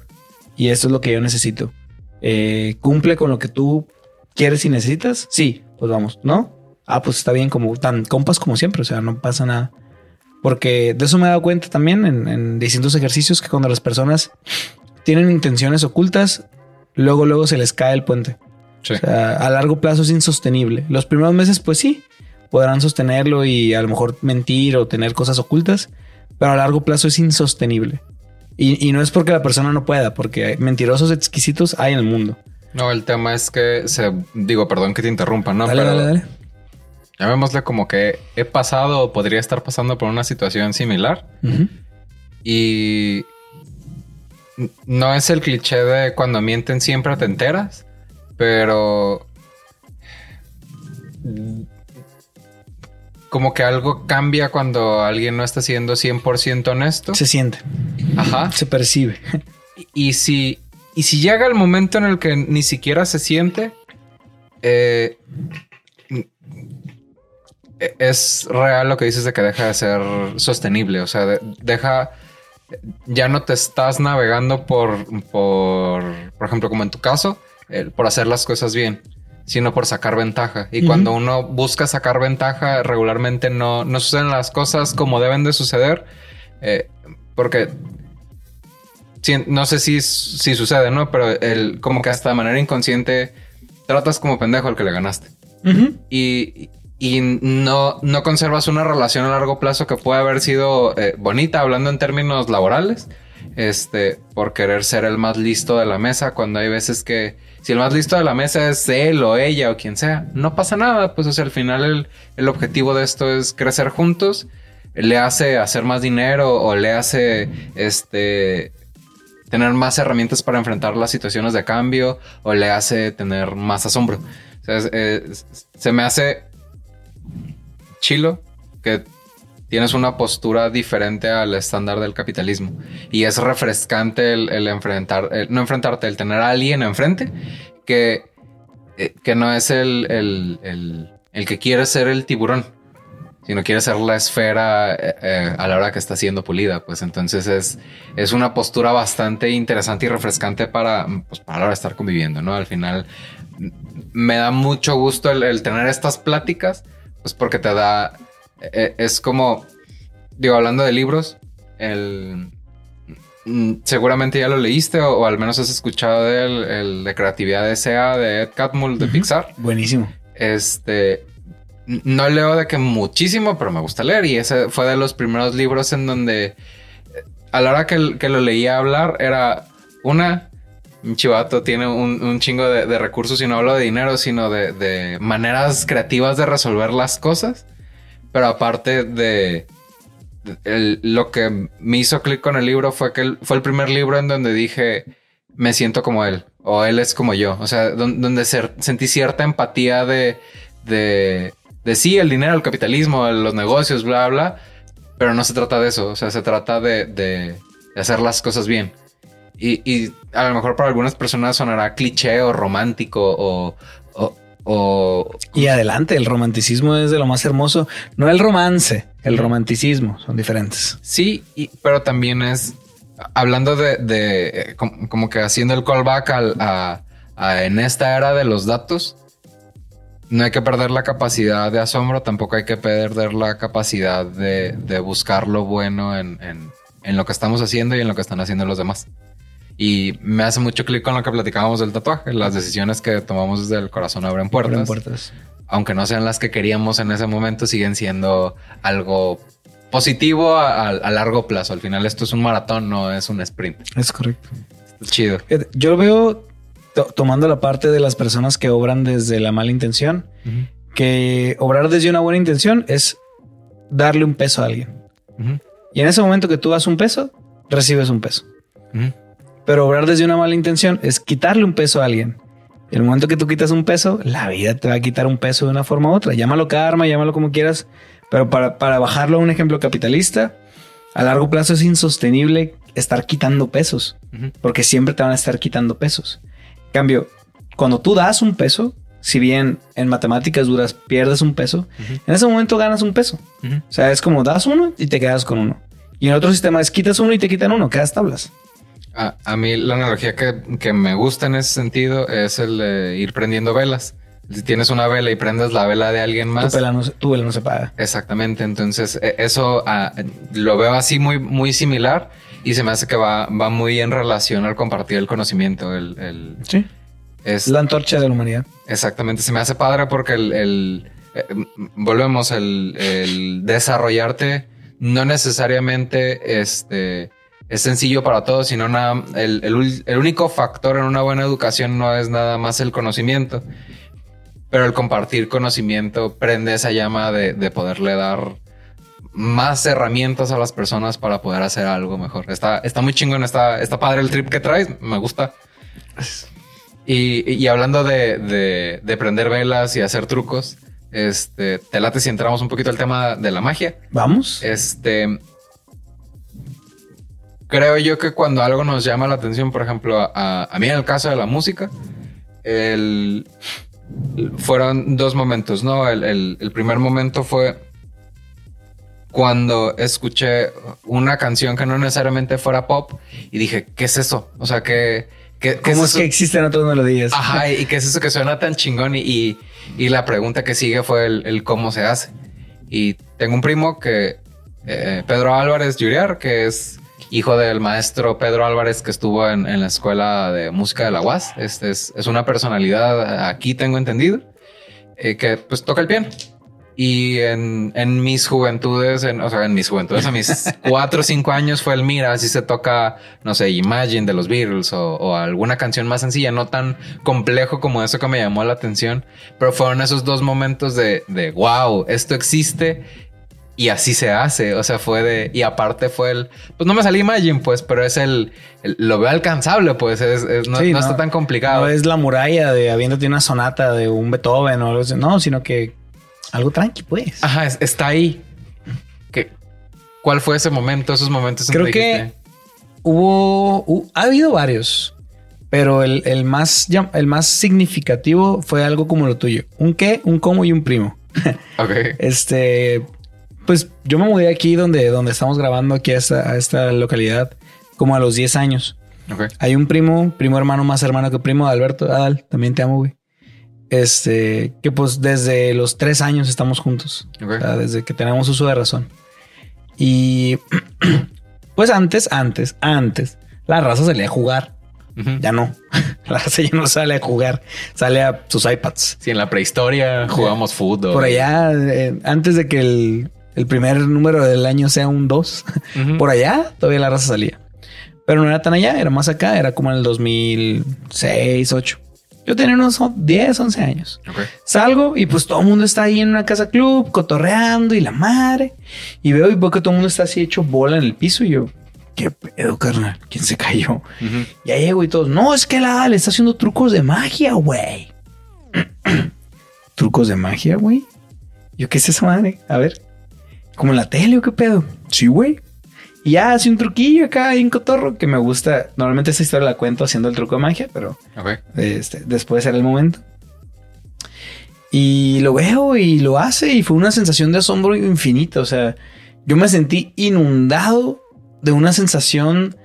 y esto es lo que yo necesito. Eh, ¿Cumple con lo que tú quieres y necesitas? Sí, pues vamos, ¿no? Ah, pues está bien, como tan compas como siempre, o sea, no pasa nada. Porque de eso me he dado cuenta también en, en distintos ejercicios que cuando las personas tienen intenciones ocultas, luego, luego se les cae el puente a largo plazo es insostenible. Los primeros meses, pues sí, podrán sostenerlo y a lo mejor mentir o tener cosas ocultas, pero a largo plazo es insostenible. Y, no es porque la persona no pueda, porque mentirosos exquisitos hay en el mundo. No, el tema es que se digo, perdón que te interrumpa, ¿no? Dale, dale, dale. Llamémosle como que he pasado o podría estar pasando por una situación similar. Y no es el cliché de cuando mienten siempre te enteras pero como que algo cambia cuando alguien no está siendo 100% honesto. Se siente. Ajá. Se percibe. Y, si, y si llega el momento en el que ni siquiera se siente, eh, es real lo que dices de que deja de ser sostenible. O sea, deja ya no te estás navegando por, por, por ejemplo, como en tu caso, por hacer las cosas bien, sino por sacar ventaja. Y cuando uno busca sacar ventaja, regularmente no, no suceden las cosas como deben de suceder, eh, porque no sé si, si sucede, ¿no? Pero el, como que hasta de manera inconsciente tratas como pendejo al que le ganaste. y, y no, no conservas una relación a largo plazo que puede haber sido eh, bonita, hablando en términos laborales, este, por querer ser el más listo de la mesa, cuando hay veces que si el más listo de la mesa es él o ella o quien sea, no pasa nada, pues o sea, al final el, el objetivo de esto es crecer juntos, le hace hacer más dinero o le hace, este, tener más herramientas para enfrentar las situaciones de cambio o le hace tener más asombro. O sea, se me hace chilo que tienes una postura diferente al estándar del capitalismo. Y es refrescante el, enfrentar, no enfrentarte, el tener a alguien enfrente que, eh, que no es el, el, que quiere ser el tiburón, sino quiere ser la esfera eh, eh, a la hora que está siendo pulida. Pues entonces es, es una postura bastante interesante y refrescante para, pues, para la hora de estar conviviendo, ¿no? Al final me da mucho gusto el tener estas pláticas pues porque te da. E, es como. Digo, hablando de libros, el. Mm, seguramente ya lo leíste o, al menos has escuchado del el de creatividad de SEA de Ed Catmull de Pixar. Buenísimo. Este. No leo de que muchísimo, pero me gusta leer. Y ese fue de los primeros libros en donde. A la hora que, que lo leía hablar, era una un chivato tiene un, chingo de, recursos y no hablo de dinero, sino de, maneras creativas de resolver las cosas. Pero aparte de, lo que me hizo clic con el libro fue que fue el primer libro en donde dije, me siento como él, o él es como yo. O sea, donde, sentí cierta empatía de, de sí, el dinero, el capitalismo, los negocios, bla, bla. Pero no se trata de eso, o sea, se trata de, de hacer las cosas bien. Y, a lo mejor para algunas personas sonará cliché o romántico o, o, Y adelante, el romanticismo es de lo más hermoso. No el romance, el romanticismo, son diferentes. Sí, pero también es, hablando de, como, que haciendo el callback al, a, en esta era de los datos, no hay que perder la capacidad de asombro, tampoco hay que perder la capacidad de, buscar lo bueno en, en, lo que estamos haciendo y en lo que están haciendo los demás. Y me hace mucho clic con lo que platicábamos del tatuaje. Las decisiones que tomamos desde el corazón abren puertas. puertas. Aunque no sean las que queríamos en ese momento, siguen siendo algo positivo a, largo plazo. Al final esto es un maratón, no es un sprint. Es correcto. chido. Yo lo tomando la parte de las personas que obran desde la mala intención, que obrar desde una buena intención es darle un peso a alguien. Y en ese momento que tú das un peso, recibes un peso. Pero obrar desde una mala intención es quitarle un peso a alguien. El momento que tú quitas un peso, la vida te va a quitar un peso de una forma u otra. Llámalo karma, llámalo como quieras. Pero para, para bajarlo a un ejemplo capitalista, a largo plazo es insostenible estar quitando pesos. Porque siempre te van a estar quitando pesos. En cambio, cuando tú das un peso, si bien en matemáticas duras pierdes un peso, en ese momento ganas un peso. O sea, es como das uno y te quedas con uno. Y en otro sistema es quitas uno y te quitan uno, quedas tablas. A, mí la analogía que, me gusta en ese sentido es el de ir prendiendo velas. Si tienes una vela y prendes la vela de alguien más. Tu vela no, tu vela no se paga. Exactamente. Entonces, e, eso ah, lo veo así muy, muy similar y se me hace que va, va muy en relación al compartir el conocimiento. El, sí. Es la antorcha de la humanidad. Exactamente. Se me hace padre porque el, eh, volvemos, el, el desarrollarte no necesariamente este es sencillo para todos, sino nada, el, único factor en una buena educación no es nada más el conocimiento, pero el compartir conocimiento prende esa llama de, poderle dar más herramientas a las personas para poder hacer algo mejor. Está, está muy chingón, está, está padre el trip que traes, me gusta. Y, hablando de, de, prender velas y hacer trucos, este, te late si entramos un poquito al tema de la magia. Vamos. Este, creo yo que cuando algo nos llama la atención, por ejemplo, a, mí en el caso de la música, el, fueron dos momentos, ¿no? El, primer momento fue cuando escuché una canción que no necesariamente fuera pop y dije, ¿qué es eso? O sea, que... ¿Cómo es, que existen otras melodías? Ajá, y qué es eso que suena tan chingón y, y, la pregunta que sigue fue el, cómo se hace. Y tengo un primo que, eh, Pedro Álvarez Lluriar, que es hijo del maestro Pedro Álvarez que estuvo en, en la escuela de música de la UAS. Este es, es una personalidad, aquí tengo entendido, eh, que pues toca el piano. Y en, en mis juventudes, en, o sea, en mis juventudes, a mis cuatro o cinco años fue el mira, así se toca, no sé, Imagine de los Beatles o, o, alguna canción más sencilla, no tan complejo como eso que me llamó la atención, pero fueron esos dos momentos de, de wow, esto existe y así se hace. O sea, fue de. Y aparte fue el. Pues no me salí Imagine, pues, pero es el. lo veo alcanzable, pues. Es, no, no, está tan complicado. No es la muralla de habiéndote una sonata de un Beethoven o algo así. No, sino que algo tranqui, pues. Ajá, está ahí. ¿Qué, ¿Cuál fue ese momento, esos momentos? Creo que hubo, ha habido varios, pero el, más, el más significativo fue algo como lo tuyo. Un qué, un cómo y un primo. Ok. este, pues yo me mudé aquí donde, donde estamos grabando, aquí a esta, a esta localidad, como a los 10 años. Okay. Hay un primo, primo hermano más hermano que primo, Alberto. Adal, también te amo, güey. Este, que pues desde los tres años estamos juntos. desde que tenemos uso de razón. Y pues antes, antes, antes, la raza salía a jugar. Ya no. La raza ya no sale a jugar. Sale a sus iPads. Si en la prehistoria jugamos fútbol. Por allá, eh, antes de que el, el, primer número del año sea un 2, por allá todavía la raza salía. Pero no era tan allá, era más acá, era como en el 2006, 8. Yo tenía unos 10, 11 años. Salgo y pues todo el mundo está ahí en una casa club, cotorreando y la madre. Y veo y veo que todo el mundo está así hecho bola en el piso y yo, ¿qué pedo, carnal? ¿Quién se cayó? Y ahí llego y todos, no, es que la le está haciendo trucos de magia, güey. ¿Trucos de magia, güey? Yo, ¿qué es esa madre? A ver, ¿como en la tele o qué pedo? Sí, güey. Y ya hace un truquillo acá en cotorro que me gusta. Normalmente esa historia la cuento haciendo el truco de magia, pero este, después era el momento. Y lo veo y lo hace y fue una sensación de asombro infinita. O sea, yo me sentí inundado de una sensación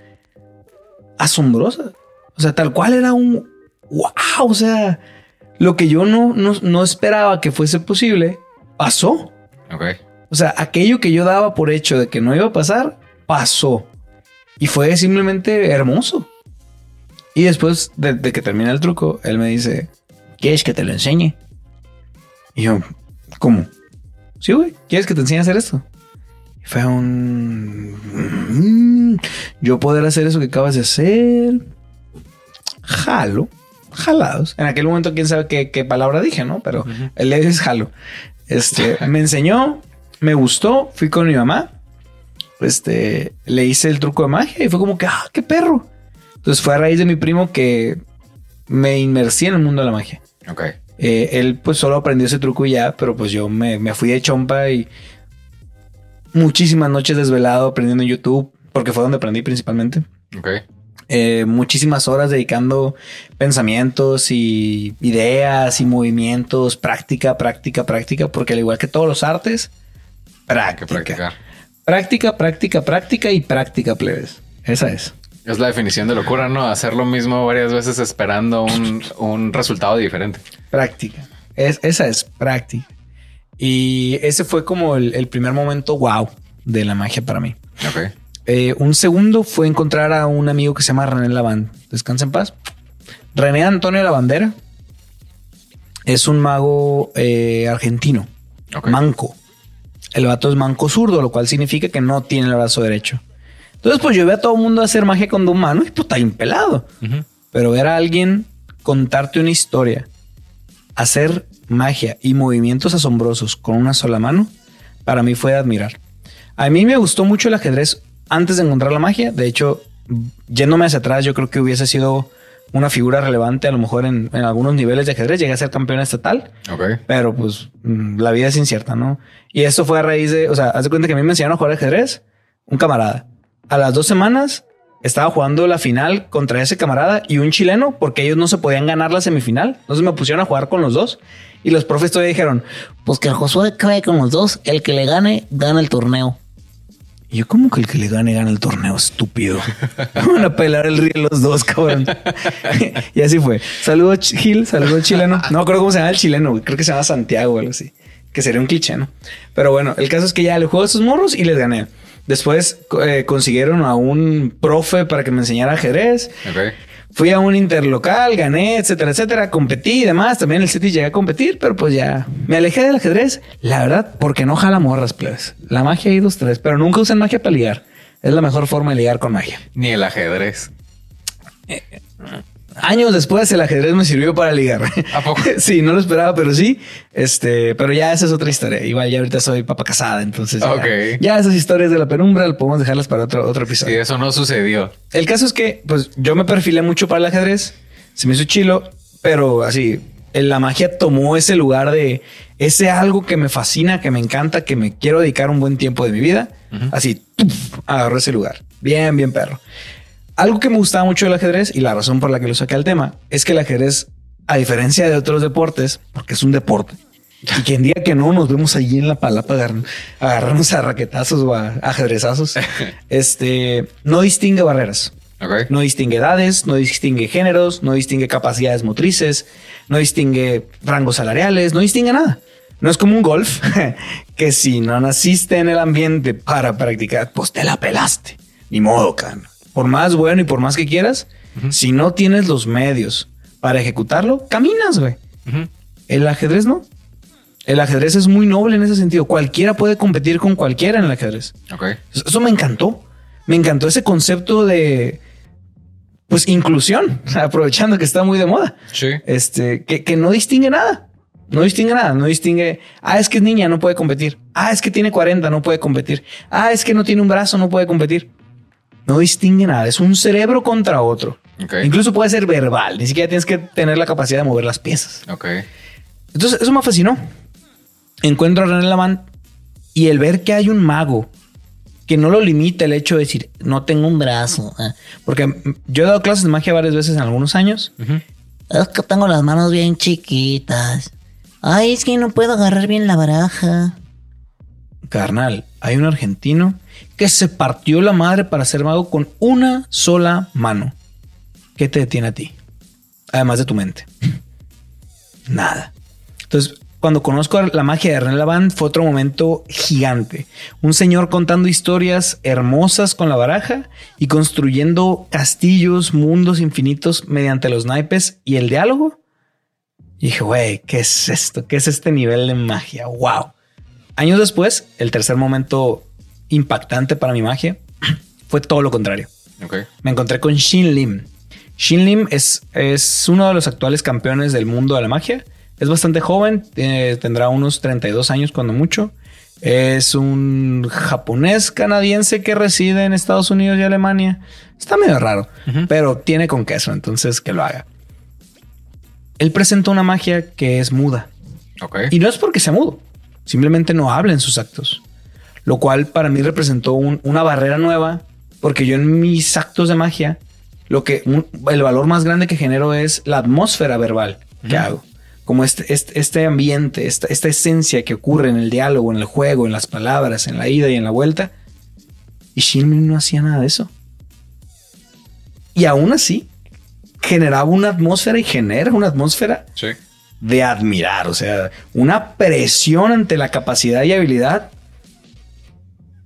asombrosa. O sea, tal cual era un wow. O sea, lo que yo no, no, esperaba que fuese posible pasó. O sea, aquello que yo daba por hecho de que no iba a pasar, pasó. Y fue simplemente hermoso. Y después de, que termina el truco, él me dice, ¿quieres que te lo enseñe? Y yo, ¿cómo? Sí, güey, ¿quieres que te enseñe a hacer esto? Y fue un... Mm, yo poder hacer eso que acabas de hacer. Jalo. Jalados. En aquel momento, quién sabe qué, palabra dije, ¿no? Pero él le dice jalo. Este, me enseñó, me gustó, fui con mi mamá este, le hice el truco de magia y fue como que, ah, qué perro. Entonces fue a raíz de mi primo que me inmersí en el mundo de la magia. Ok. Eh, él pues solo aprendió ese truco y ya, pero pues yo me, fui de chompa y muchísimas noches desvelado aprendiendo en YouTube, porque fue donde aprendí principalmente. Ok. Eh, muchísimas horas dedicando pensamientos y ideas y movimientos, práctica, práctica, práctica, porque al igual que todos los artes, práctica. practicar. Práctica, práctica, práctica y práctica, plebes. Esa es. Es la definición de locura, ¿no? Hacer lo mismo varias veces esperando un, resultado diferente. Práctica. Es, esa es práctica. Y ese fue como el, primer momento wow de la magia para mí. Ok. Eh, un segundo fue encontrar a un amigo que se llama René Lavand. Descansa en paz. René Antonio Lavandera es un mago eh, argentino, manco. El vato es manco zurdo, lo cual significa que no tiene el brazo derecho. Entonces, pues yo veo a todo el mundo hacer magia con dos manos y pues está impelado. Pero ver a alguien contarte una historia, hacer magia y movimientos asombrosos con una sola mano, para mí fue de admirar. A mí me gustó mucho el ajedrez antes de encontrar la magia. De hecho, yéndome hacia atrás, yo creo que hubiese sido una figura relevante a lo mejor en, algunos niveles de ajedrez. Llegué a ser campeón estatal. Pero pues mm, la vida es incierta, ¿no? Y esto fue a raíz de, o sea, haz de cuenta que a mí me enseñaron a jugar ajedrez un camarada. A las dos semanas estaba jugando la final contra ese camarada y un chileno porque ellos no se podían ganar la semifinal. Entonces me pusieron a jugar con los dos y los profes todavía dijeron, Pues que el Josué cae con los dos. El que le gane, gana el torneo. Yo como que el que le gane gana el torneo, estúpido. Van a pelar el río los dos, cabrón. y así fue. Saludo Ch- Gil, saludo chileno. No acuerdo cómo se llama el chileno, güey. creo que se llama Santiago o algo así. Que sería un cliché, ¿no? Pero bueno, el caso es que ya le juego a esos morros y les gané. Después eh, consiguieron a un profe para que me enseñara ajedrez. Ok. Fui a un interlocal, gané, etcétera, etcétera. Competí y demás. También el City llegué a competir, pero pues ya me alejé del ajedrez. La verdad, porque no jala morras, plebes. La magia hay dos, tres, pero nunca usan magia para ligar. Es la mejor forma de ligar con magia. Ni el ajedrez. Años después el ajedrez me sirvió para ligar. ¿A poco? sí, no lo esperaba, pero sí. Este, pero ya esa es otra historia. Igual ya ahorita soy papá casada, entonces ya, Ok. ya esas historias de la penumbra podemos dejarlas para otro, otro Sí, episodio. eso no sucedió. El caso es que, pues, yo me perfilé mucho para el ajedrez, se me hizo chilo, pero así, la magia tomó ese lugar de ese algo que me fascina, que me encanta, que me quiero dedicar un buen tiempo de mi vida. Así, ¡tuf! agarró ese lugar. Bien, bien perro. Algo que me gustaba mucho del ajedrez y la razón por la que lo saqué al tema es que el ajedrez, a diferencia de otros deportes, porque es un deporte, y quien diga que no, nos vemos allí en la palapa agarrar- agarrarnos a raquetazos o a ajedrezazos, este, no distingue barreras. Ok. No distingue edades, no distingue géneros, no distingue capacidades motrices, no distingue rangos salariales, no distingue nada. No es como un golf que si no naciste en el ambiente para practicar, pues te la pelaste. Ni modo, can. Por más bueno y por más que quieras, si no tienes los medios para ejecutarlo, caminas, güey. El ajedrez no. El ajedrez es muy noble en ese sentido. Cualquiera puede competir con cualquiera en el ajedrez. Ok. Eso me encantó. Me encantó ese concepto de, pues, inclusión, aprovechando que está muy de moda. Sí. Este, que, que no distingue nada. No distingue nada. No distingue, ah, es que es niña, no puede competir. Ah, es que tiene 40, no puede competir. Ah, es que no tiene un brazo, no puede competir. No distingue nada. Es un cerebro contra otro. Incluso puede ser verbal. Ni siquiera tienes que tener la capacidad de mover las piezas. Ok. Entonces, eso me fascinó. Encuentro a René Lavant y el ver que hay un mago que no lo limita el hecho de decir, no tengo un brazo. Eh. Porque yo he dado clases de magia varias veces en algunos años. Es que tengo las manos bien chiquitas. Ay, es que no puedo agarrar bien la baraja. Carnal, hay un argentino que se partió la madre para ser mago con una sola mano. ¿Qué te detiene a ti? Además de tu mente. Nada. Entonces, cuando conozco la magia de René Lavant, fue otro momento gigante. Un señor contando historias hermosas con la baraja y construyendo castillos, mundos infinitos mediante los naipes y el diálogo. Y dije, güey, ¿qué es esto? ¿Qué es este nivel de magia? ¡Wow! Años después, el tercer momento impactante para mi magia fue todo lo contrario. Ok. Me encontré con Shin Lim. Shin Lim es, es uno de los actuales campeones del mundo de la magia. Es bastante joven, tendrá unos 32 años cuando mucho. Es un japonés canadiense que reside en Estados Unidos y Alemania. Está medio raro, pero tiene con queso, entonces que lo haga. Él presenta una magia que es muda. Ok. Y no es porque sea mudo, simplemente no habla en sus actos. Lo cual para mí representó un- una barrera nueva, porque yo en mis actos de magia, lo que un- el valor más grande que genero es la atmósfera verbal que hago. Como este, este, este ambiente, esta, esta esencia que ocurre en el diálogo, en el juego, en las palabras, en la ida y en la vuelta. Y Shin no hacía nada de eso. Y aún así, generaba una atmósfera y genera una atmósfera Sí. De admirar, o sea, una presión ante la capacidad y habilidad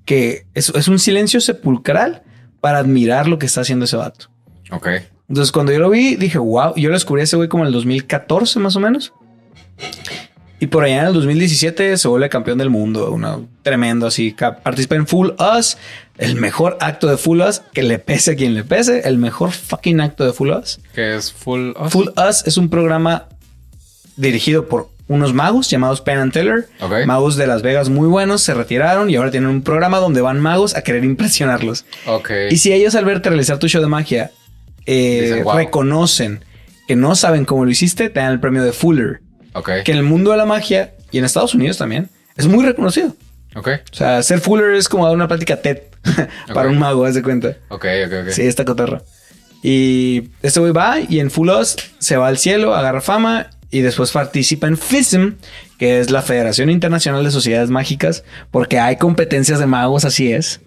que es, es un silencio sepulcral para admirar lo que está haciendo ese vato. Ok. Entonces, cuando yo lo vi, dije, wow, yo lo descubrí a ese güey como en el 2014 más o menos. Y por allá en el 2017 se vuelve campeón del mundo, una tremendo así. Participa en Full Us, el mejor acto de Full Us, que le pese a quien le pese, el mejor fucking acto de Full Us. Que es full. Us? Full Us es un programa dirigido por unos magos llamados Penn and Teller. Ok. Magos de Las Vegas muy buenos, se retiraron y ahora tienen un programa donde van magos a querer impresionarlos. Ok. Y si ellos al verte realizar tu show de magia eh, Dicen, "Wow". reconocen que no saben cómo lo hiciste, te dan el premio de Fuller, Ok. que en el mundo de la magia y en Estados Unidos también es muy reconocido. Ok. O sea, ser Fuller es como dar una plática TED para un mago, haz de cuenta. Ok, ok, ok. Sí, esta cotorra. Y este güey va y en Full House se va al cielo, agarra fama y después participa en FISM, que es la Federación Internacional de Sociedades Mágicas, porque hay competencias de magos, así es.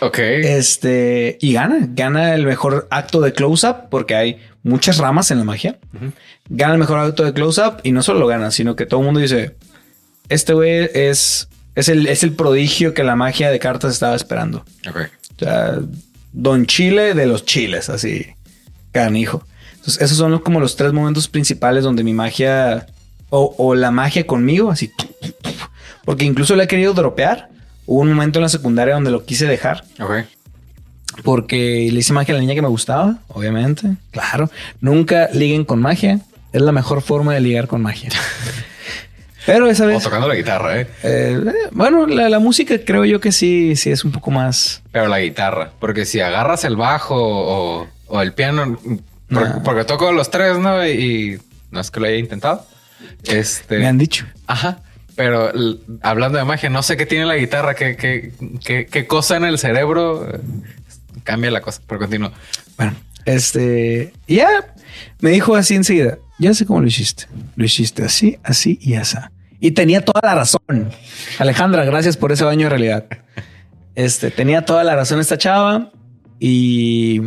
Ok. Este, y gana, gana el mejor acto de close-up, porque hay muchas ramas en la magia. Gana el mejor acto de close-up y no solo lo gana, sino que todo el mundo dice, este güey es, es, el, es el prodigio que la magia de cartas estaba esperando. Ok. O sea, Don Chile de los chiles, así, canijo. Entonces, esos son como los tres momentos principales donde mi magia, o, o la magia conmigo, así. Porque incluso la he querido dropear. Hubo un momento en la secundaria donde lo quise dejar. Ok. Porque le hice magia a la niña que me gustaba, obviamente. Claro. Nunca liguen con magia. Es la mejor forma de ligar con magia. Pero esa O vez. tocando la guitarra, ¿eh? eh, bueno, la, la música creo yo que sí, sí es un poco más. Pero la guitarra. Porque si agarras el bajo o, o el piano, No. porque toco los tres, ¿no? Y, no es que lo haya intentado. Este. Me han dicho. Ajá. Pero hablando de magia, no sé qué tiene la guitarra, qué, qué, qué, qué cosa en el cerebro eh, cambia la cosa. Pero continúo. Bueno, este. Ya me dijo así enseguida. Ya sé cómo lo hiciste. Lo hiciste así, así y así. Y tenía toda la razón. Alejandra, gracias por ese baño de realidad. Este tenía toda la razón esta chava. Y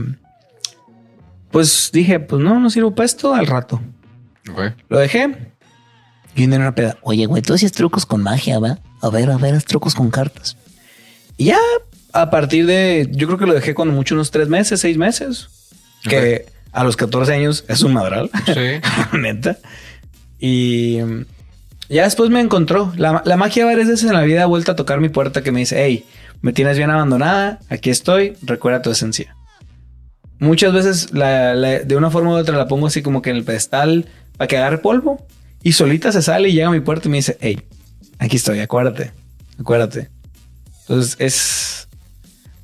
pues dije, pues no, no sirvo para esto al rato. Lo dejé y en una peda. Oye, güey, tú hacías trucos con magia, ¿va? A ver, a ver, haz trucos con cartas. Y ya a partir de, yo creo que lo dejé cuando mucho unos tres meses, seis meses. Que a los 14 años es un madral. Sí. neta. Y ya después me encontró. La, la magia varias veces en la vida ha vuelto a tocar mi puerta que me dice, hey, me tienes bien abandonada, aquí estoy, recuerda tu esencia. Muchas veces la- la- de una forma u otra la pongo así como que en el pedestal para que agarre polvo y solita se sale y llega a mi puerta y me dice, hey, aquí estoy, acuérdate, acuérdate. Entonces es,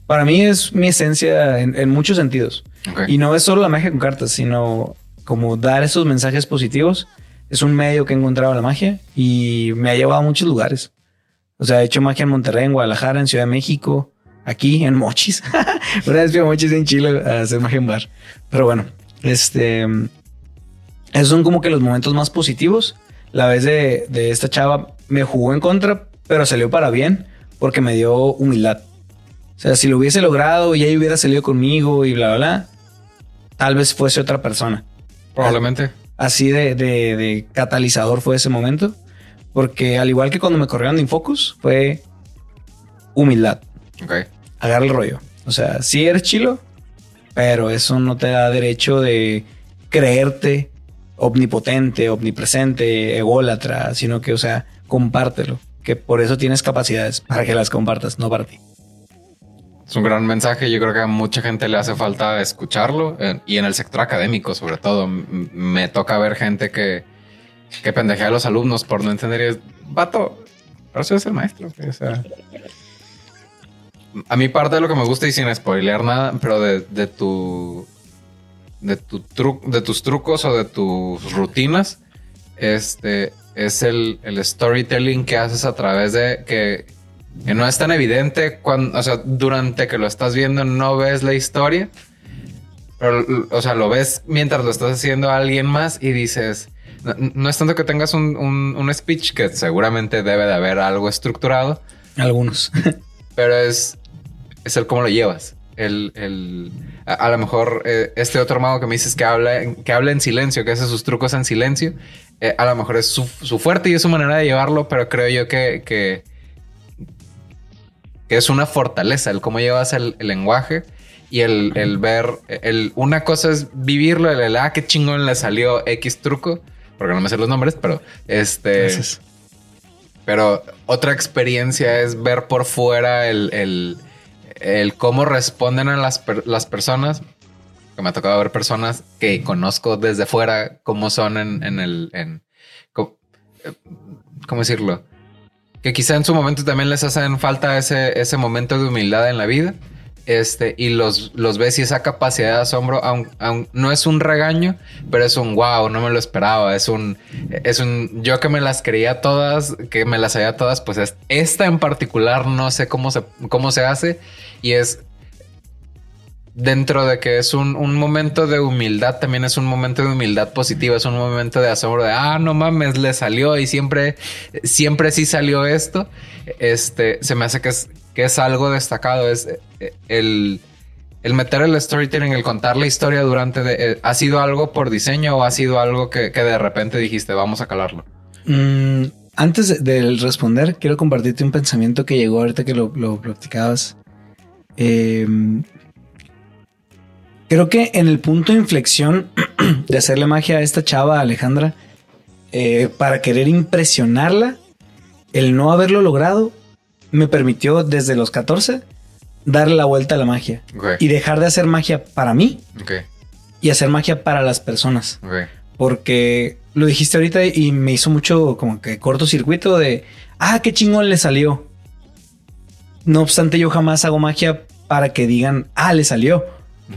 para mí es mi esencia en- en muchos sentidos. Y no es solo la magia con cartas, sino como dar esos mensajes positivos. Es un medio que he encontrado la magia y me ha llevado a muchos lugares. O sea, he hecho magia en Monterrey, en Guadalajara, en Ciudad de México, aquí en Mochis. Una vez fui a Mochis en Chile a hacer magia en bar. Pero bueno, este. Esos son como que los momentos más positivos. La vez de, de esta chava me jugó en contra, pero salió para bien porque me dio humildad. O sea, si lo hubiese logrado y ella hubiera salido conmigo y bla, bla, bla, tal vez fuese otra persona. Probablemente. Así de, de- de catalizador fue ese momento. Porque al igual que cuando me corrieron de Infocus, fue humildad. Ok. Agarra el rollo. O sea, sí eres chilo, pero eso no te da derecho de creerte omnipotente, omnipresente, ególatra, sino que, o sea, compártelo. Que por eso tienes capacidades para que las compartas, no para ti. Es un gran mensaje. Yo creo que a mucha gente le hace falta escucharlo eh, y en el sector académico, sobre todo. M- me toca ver gente que, que pendejea a los alumnos por no entender. Y es vato, pero eso es el maestro. O sea, a mí, parte de lo que me gusta y sin spoilear nada, pero de, de tu de tu tru- de tus trucos o de tus rutinas, este es el, el storytelling que haces a través de que que no es tan evidente cuando, o sea, durante que lo estás viendo no ves la historia, pero, o sea, lo ves mientras lo estás haciendo a alguien más y dices, no, no es tanto que tengas un, un- un speech que seguramente debe de haber algo estructurado, Algunos. pero es, es el cómo lo llevas. El, el- a, a lo mejor eh, este otro mago que me dices que habla, que habla en silencio, que hace sus trucos en silencio, eh, a lo mejor es su, su fuerte y es su manera de llevarlo, pero creo yo que, que, que es una fortaleza el cómo llevas el, el lenguaje y el, el ver, el, una cosa es vivirlo, el, el, ah, qué chingón le salió X truco, porque no me sé los nombres, pero este... Gracias. Pero otra experiencia es ver por fuera el, el- cómo responden a las, las personas. Que me ha tocado ver personas que conozco desde fuera, cómo son en, en el. Eh, ¿Cómo decirlo? Que quizá en su momento también les hacen falta ese, ese momento de humildad en la vida. Este, y los, los ves y esa capacidad de asombro, aun, aun- no es un regaño, pero es un wow, no me lo esperaba. Es un, es un, yo que me las creía todas, que me las sabía todas, pues es- esta en particular no sé cómo se, cómo se hace y es dentro de que es un, un momento de humildad, también es un momento de humildad positiva, es un momento de asombro de, ah, no mames, le salió y siempre, siempre sí salió esto. Este, se me hace que es, que es algo destacado, es eh, el, el meter el storytelling, el contar la historia durante, eh, ¿ha sido algo por diseño o ha sido algo que, de repente dijiste, vamos a calarlo? Mm, antes de, de responder, quiero compartirte un pensamiento que llegó ahorita que lo, lo platicabas. Eh, creo que en el punto de inflexión de hacerle magia a esta chava, Alejandra, eh, para querer impresionarla, el no haberlo logrado me permitió desde los 14 darle la vuelta a la magia y dejar de hacer magia para mí y hacer magia para las personas. Porque lo dijiste ahorita y me hizo mucho como que cortocircuito de, ah, qué chingón le salió. No obstante, yo jamás hago magia para que digan, ah, le salió,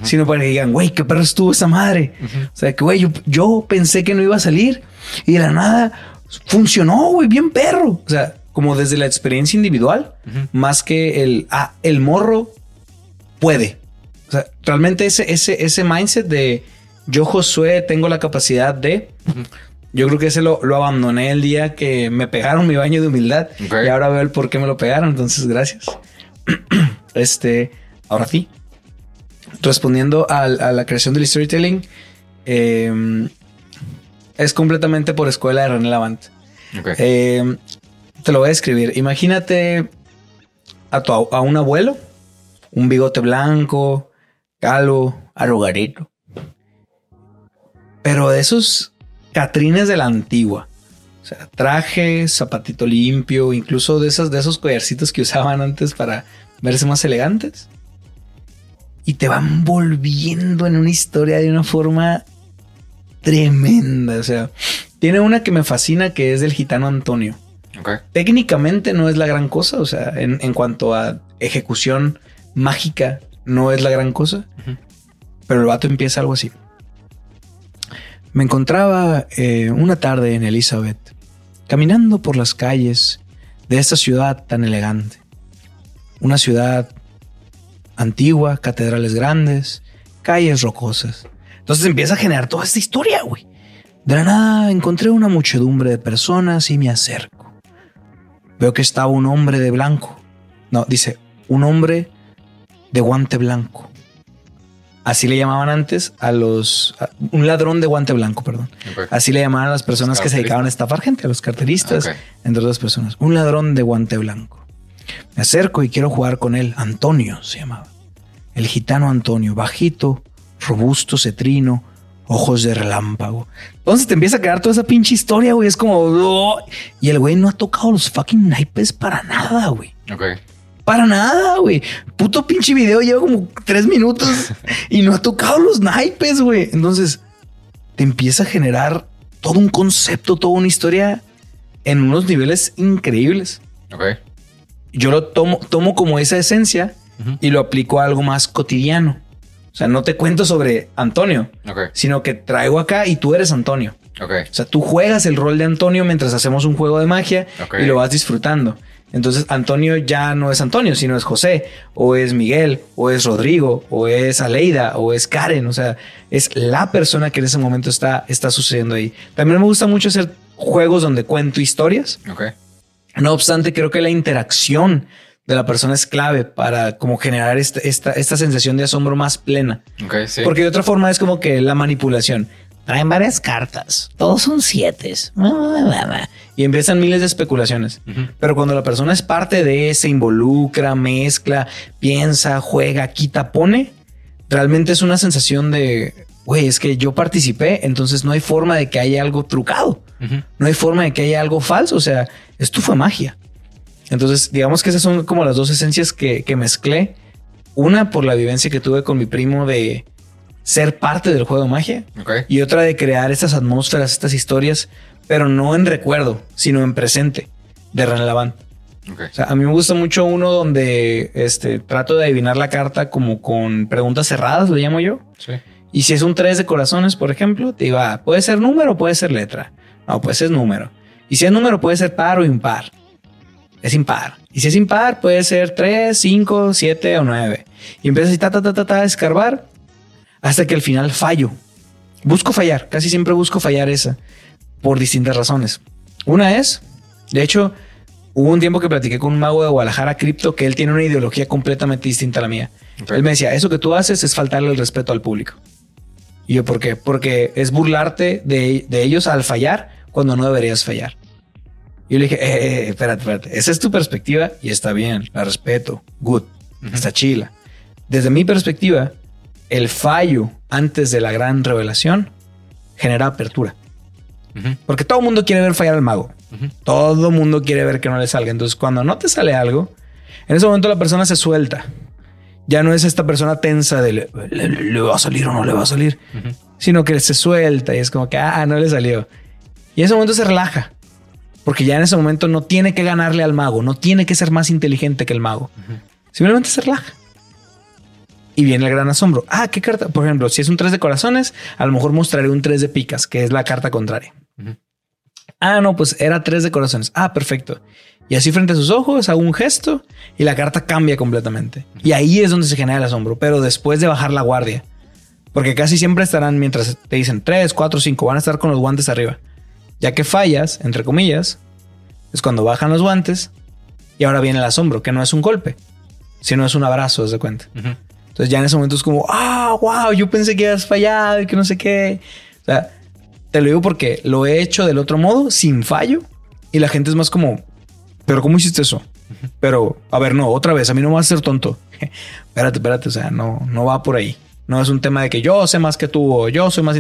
sino para que digan, güey, qué perro estuvo esa madre. Ujú. O sea, que, güey, yo, yo pensé que no iba a salir y de la nada funcionó, güey, bien perro. O sea, como desde la experiencia individual, más que el, ah, el morro puede. O sea, realmente ese, ese, ese mindset de yo, Josué, tengo la capacidad de. Yo creo que ese lo, lo abandoné el día que me pegaron mi baño de humildad. Y ahora veo el por qué me lo pegaron. Entonces, gracias. este, ahora sí. Respondiendo a, la creación del storytelling, eh, es completamente por escuela de René Lavant. Eh, te lo voy a escribir. Imagínate a, tu, a un abuelo, un bigote blanco, calvo, arrugadito. Pero de esos catrines de la antigua. O sea, traje, zapatito limpio, incluso de esos, de esos collarcitos que usaban antes para verse más elegantes. Y te van volviendo en una historia de una forma tremenda. O sea, tiene una que me fascina que es del gitano Antonio. Ok. Técnicamente no es la gran cosa, o sea, en, en cuanto a ejecución mágica, no es la gran cosa. Pero el vato empieza algo así. Me encontraba eh, una tarde en Elizabeth, caminando por las calles de esta ciudad tan elegante. Una ciudad antigua, catedrales grandes, calles rocosas. Entonces empieza a generar toda esta historia, güey. De la nada encontré una muchedumbre de personas y me acerco. Veo que estaba un hombre de blanco. No, dice, un hombre de guante blanco. Así le llamaban antes a los... a- un ladrón de guante blanco, perdón. Así le llamaban a las personas que se dedicaban a estafar gente, a los carteristas, entre otras personas. Un ladrón de guante blanco. Me acerco y quiero jugar con él. Antonio se llamaba. El gitano Antonio, bajito, robusto, cetrino, ojos de relámpago. Entonces te empieza a quedar toda esa pinche historia, güey. Es como... "Oh". Y el güey no ha tocado los fucking naipes para nada, güey. Ok. Para nada, güey. Puto pinche video lleva como tres minutos y no ha tocado los naipes, güey. Entonces te empieza a generar todo un concepto, toda una historia en unos niveles increíbles. Ok. Yo lo tomo, tomo como esa esencia Y lo aplico a algo más cotidiano. O sea, no te cuento sobre Antonio, sino que traigo acá y tú eres Antonio. Ok. O sea, tú juegas el rol de Antonio mientras hacemos un juego de magia y lo vas disfrutando. Entonces, Antonio ya no es Antonio, sino es José, o es Miguel, o es Rodrigo, o es Aleida, o es Karen. O sea, es la persona que en ese momento está, está sucediendo ahí. También me gusta mucho hacer juegos donde cuento historias. No obstante, creo que la interacción de la persona es clave para como generar esta, esta, esta sensación de asombro más plena. Ok. Sí. Porque de otra forma es como que la manipulación. Traen varias cartas. Todos son siete. Y empiezan miles de especulaciones. Ujú. Pero cuando la persona es parte de, se involucra, mezcla, piensa, juega, quita, pone, realmente es una sensación de, güey, es que yo participé, entonces no hay forma de que haya algo trucado. Ujú. No hay forma de que haya algo falso. O sea, esto fue magia. Entonces, digamos que esas son como las dos esencias que, que mezclé. Una por la vivencia que tuve con mi primo de ser parte del juego de magia y otra de crear estas atmósferas, estas historias, pero no en recuerdo, sino en presente de René Lavant. Ok. O sea, a mí me gusta mucho uno donde este, trato de adivinar la carta como con preguntas cerradas, lo llamo yo. Sí. Y si es un 3 de corazones, por ejemplo, te digo, ah, puede ser número puede ser letra. No, pues es número. Y si es número, puede ser par o impar. Es impar. Y si es impar, puede ser 3, 5, 7 o 9. Y empiezas así, ta, ta, ta, ta, ta, a escarbar hasta que al final fallo. Busco fallar. Casi siempre busco fallar esa por distintas razones. Una es, de hecho, hubo un tiempo que platiqué con un mago de Guadalajara, Cripto, que él tiene una ideología completamente distinta a la mía. Ok. Él me decía, eso que tú haces es faltarle el respeto al público. Y yo, ¿por qué? Porque es burlarte de, de ellos al fallar cuando no deberías fallar. Y yo le dije, eh, eh, espérate, espérate. Esa es tu perspectiva y está bien, la respeto. Good. Ujú. Está chila. Desde mi perspectiva, el fallo antes de la gran revelación genera apertura. Ujú, Porque todo el mundo quiere ver fallar al mago. ujú. Todo el mundo quiere ver que no le salga. Entonces, cuando no te sale algo, en ese momento la persona se suelta. Ya no es esta persona tensa de le, le- le va a salir o no le va a salir, Ujú. sino que se suelta y es como que, ah, no le salió. Y en ese momento se relaja. Porque ya en ese momento no tiene que ganarle al mago, no tiene que ser más inteligente que el mago. Simplemente se relaja. Y viene el gran asombro. Ah, ¿qué carta? Por ejemplo, si es un 3 de corazones, a lo mejor mostraré un 3 de picas, que es la carta contraria. Ah, no, pues era 3 de corazones. Ah, perfecto. Y así frente a sus ojos hago un gesto y la carta cambia completamente. Y ahí es donde se genera el asombro, pero después de bajar la guardia. Porque casi siempre estarán, mientras te dicen 3, 4, 5, van a estar con los guantes arriba. Ya que fallas, entre comillas, es cuando bajan los guantes y ahora viene el asombro, que no es un golpe, sino es un abrazo, haz de cuenta. Entonces ya en ese momento es como, ah, wow, yo pensé que habías fallado y que no sé qué. O sea, te lo digo porque lo he hecho del otro modo, sin fallo, y la gente es más como, pero ¿cómo hiciste eso? Pero, a ver, no, otra vez, a mí no me vas a ser tonto. espérate, espérate, o sea, no, no va por ahí. No es un tema de que yo sé más que tú o yo soy más...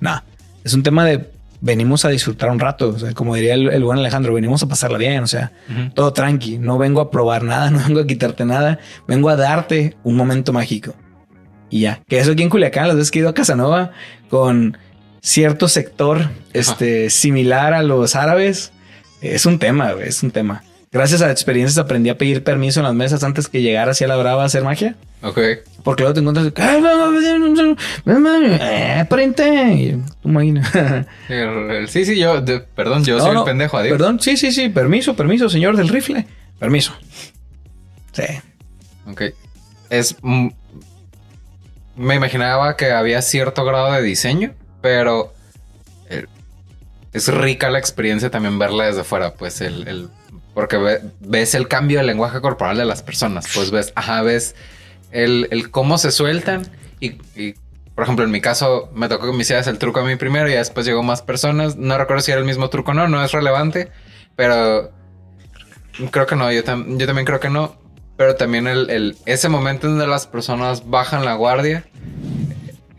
No, es un tema de venimos a disfrutar un rato. O sea, como diría el, el buen Alejandro, venimos a pasarla bien. O sea, todo tranqui. No vengo a probar nada, no vengo a quitarte nada. Vengo a darte un momento mágico. Y ya. Que eso aquí en Culiacán, las veces que he ido a Casanova con cierto sector este, similar a los árabes, es un tema, es un tema. Gracias a experiencias aprendí a pedir permiso en las mesas antes que llegara así a la brava a hacer magia. Ok. Porque luego te encuentras, prente. Y tú imagina. Sí, sí, yo, de- perdón, yo No, soy no, el pendejo, adiós. Perdón, sí, sí, sí, permiso, permiso, señor del rifle. Permiso. Sí. Ok. Es. mm, me imaginaba que había cierto grado de diseño, pero. eh, es rica la experiencia también verla desde fuera, pues el. el- porque ve- ves el cambio del lenguaje corporal de las personas, pues ves, ajá, ves el, el cómo se sueltan y, y, por ejemplo, en mi caso me tocó que me hicieras el truco a mí primero y después llegó más personas. No recuerdo si era el mismo truco o no, no es relevante, pero creo que no, yo, tam- yo también creo que no. Pero también el, el- ese momento en donde las personas bajan la guardia,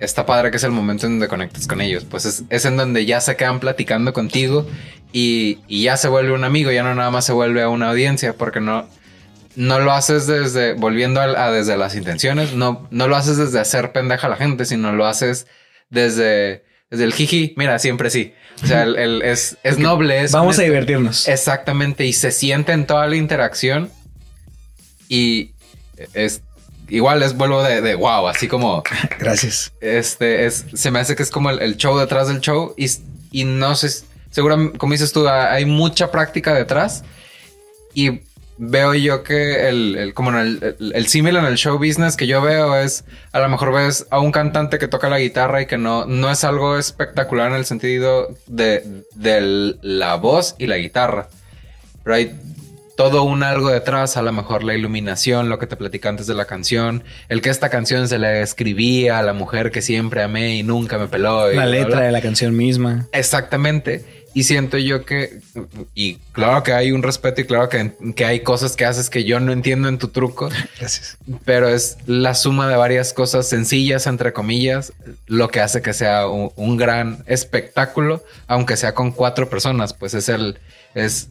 está padre que es el momento en donde conectas con ellos. Pues es, es en donde ya se quedan platicando contigo y, y ya se vuelve un amigo, ya no nada más se vuelve a una audiencia, porque no, no lo haces desde, volviendo a, a desde las intenciones, no, no lo haces desde hacer pendeja a la gente, sino lo haces desde, desde el jiji, mira, siempre sí. O sea, el, el- es, es noble. Es Vamos a divertirnos. Exactamente, y se siente en toda la interacción. Y es igual es vuelvo de, de wow, así como Gracias. este es, se me hace que es como el, el show detrás del show y, y no sé, seguramente, como dices tú, ha- hay mucha práctica detrás y veo yo que el, el- como en el, el, el símil en el show business que yo veo es, a lo mejor ves a un cantante que toca la guitarra y que no, no es algo espectacular en el sentido de, de la voz y la guitarra, pero hay todo un algo detrás, a lo mejor la iluminación, lo que te platicé antes de la canción, el que esta canción se le escribía a la mujer que siempre amé y nunca me peló. y La bla, letra bla. de la canción misma. Exactamente. Y siento yo que, y claro que hay un respeto y claro que, que hay cosas que haces que yo no entiendo en tu truco, Gracias. pero es la suma de varias cosas sencillas, entre comillas, lo que hace que sea un, un gran espectáculo, aunque sea con cuatro personas, pues es el, es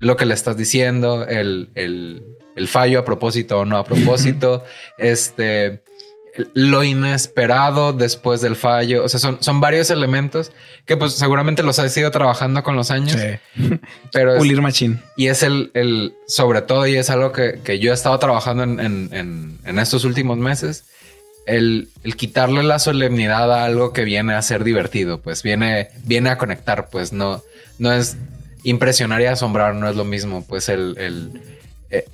lo que le estás diciendo, el, el, el fallo a propósito o no a propósito, este, lo inesperado después del fallo. O sea, son, son varios elementos que pues seguramente los has ido trabajando con los años. Sí. Pero es- Pulir machín. y es el, el, sobre todo, y es algo que, que yo he estado trabajando en, en, en, en estos últimos meses, el, el quitarle la solemnidad a algo que viene a ser divertido, pues viene, viene a conectar, pues no, no es impresionar y asombrar, no es lo mismo, pues el, el,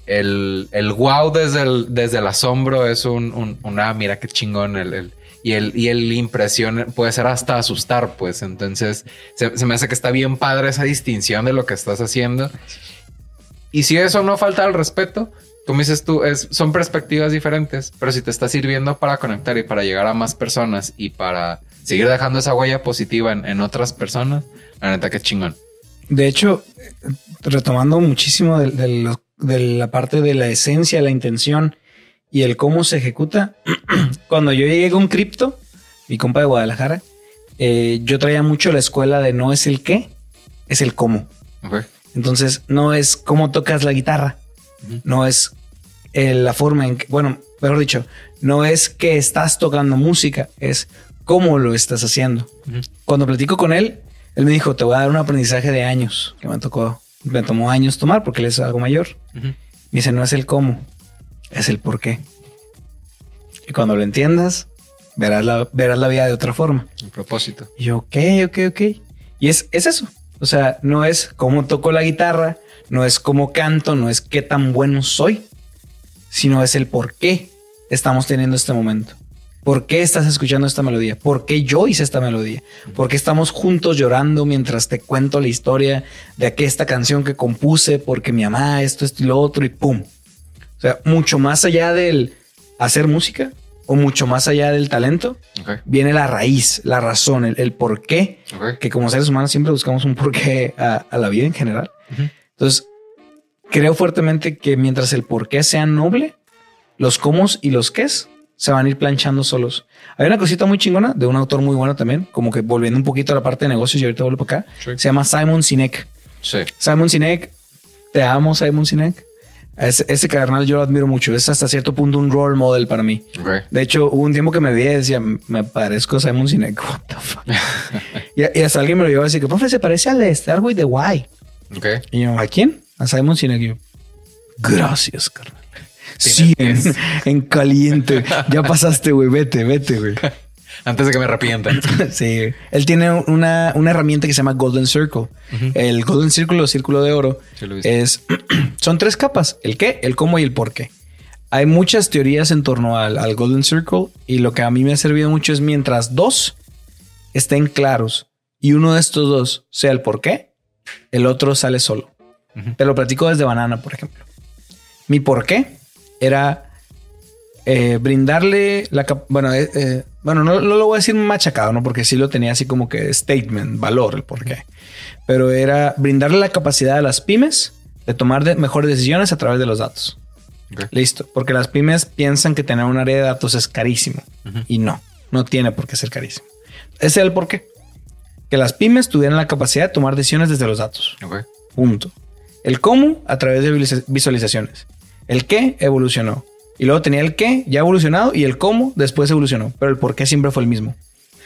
el, el wow desde el, desde el asombro es un, un, un, ah, mira qué chingón el, el- y el, y el impresión puede ser hasta asustar, pues entonces se, se me hace que está bien padre esa distinción de lo que estás haciendo. Y si eso no falta al respeto, como dices tú, es, son perspectivas diferentes, pero si te está sirviendo para conectar y para llegar a más personas y para seguir dejando esa huella positiva en, en otras personas, la neta que chingón. De hecho, retomando muchísimo de, de lo- de la parte de la esencia, la intención y el cómo se ejecuta, cuando yo llegué con cripto, mi compa de Guadalajara, eh, yo traía mucho la escuela de no es el qué, es el cómo. Entonces, no es cómo tocas la guitarra, no es eh, la forma en que, bueno, mejor dicho, no es que estás tocando música, es cómo lo estás haciendo. Cuando platico con él, él me dijo, te voy a dar un aprendizaje de años, que me tocó, me tomó años tomar porque él es algo mayor. Ujú. Me dice, no es el cómo, es el por qué. Y cuando lo entiendas, verás la, verás la vida de otra forma. Un propósito. Y yo, ok, ok, ok. Y es, es eso. O sea, no es cómo toco la guitarra, no es cómo canto, no es qué tan bueno soy, sino es el por qué estamos teniendo este momento. ¿Por qué estás escuchando esta melodía? ¿Por qué yo hice esta melodía? ¿Por qué estamos juntos llorando mientras te cuento la historia de aquí esta canción que compuse? Porque mi mamá, esto, esto y lo otro y pum. O sea, mucho más allá del hacer música o mucho más allá del talento, viene la raíz, la razón, el, el por qué, que como seres humanos siempre buscamos un porqué a, a la vida en general. Entonces, creo fuertemente que mientras el porqué sea noble, los cómo y los qués se van a ir planchando solos. Hay una cosita muy chingona de un autor muy bueno también, como que volviendo un poquito a la parte de negocios y ahorita vuelvo para acá. Sí. Se llama Simon Sinek. Sí. Simon Sinek, te amo, Simon Sinek. Ese, ese carnal yo lo admiro mucho. Es hasta cierto punto un role model para mí. De hecho, hubo un tiempo que me vi y decía, me parezco a Simon Sinek. What the fuck? y, y hasta alguien me lo llevó a decir que, profe, se parece al de Starboy de Why. Ok. Y yo, ¿a quién? A Simon Sinek. Y yo, gracias, carnal. 100 en caliente. Ya pasaste, güey. Vete, vete, güey. Antes de que me arrepientan. Sí. Él tiene una, una herramienta que se llama Golden Circle. El Golden Circle o Círculo de Oro Sí, es... son tres capas. El qué, el cómo y el por qué. Hay muchas teorías en torno al, al Golden Circle y lo que a mí me ha servido mucho es mientras dos estén claros y uno de estos dos sea el por qué, el otro sale solo. Te lo platico desde Banana, por ejemplo. Mi por qué era eh, brindarle la bueno, eh, eh, bueno, no, no lo voy a decir machacado, ¿no? Porque sí lo tenía así como que statement, valor, el por qué. Pero era brindarle la capacidad a las pymes de tomar de- mejores decisiones a través de los datos. Listo. Porque las pymes piensan que tener un área de datos es carísimo. Y no, no tiene por qué ser carísimo. Ese es el por qué. Que las pymes tuvieran la capacidad de tomar decisiones desde los datos. Punto. El cómo a través de visualiza- visualizaciones. El qué evolucionó. Y luego tenía el qué ya evolucionado y el cómo después evolucionó. Pero el por qué siempre fue el mismo.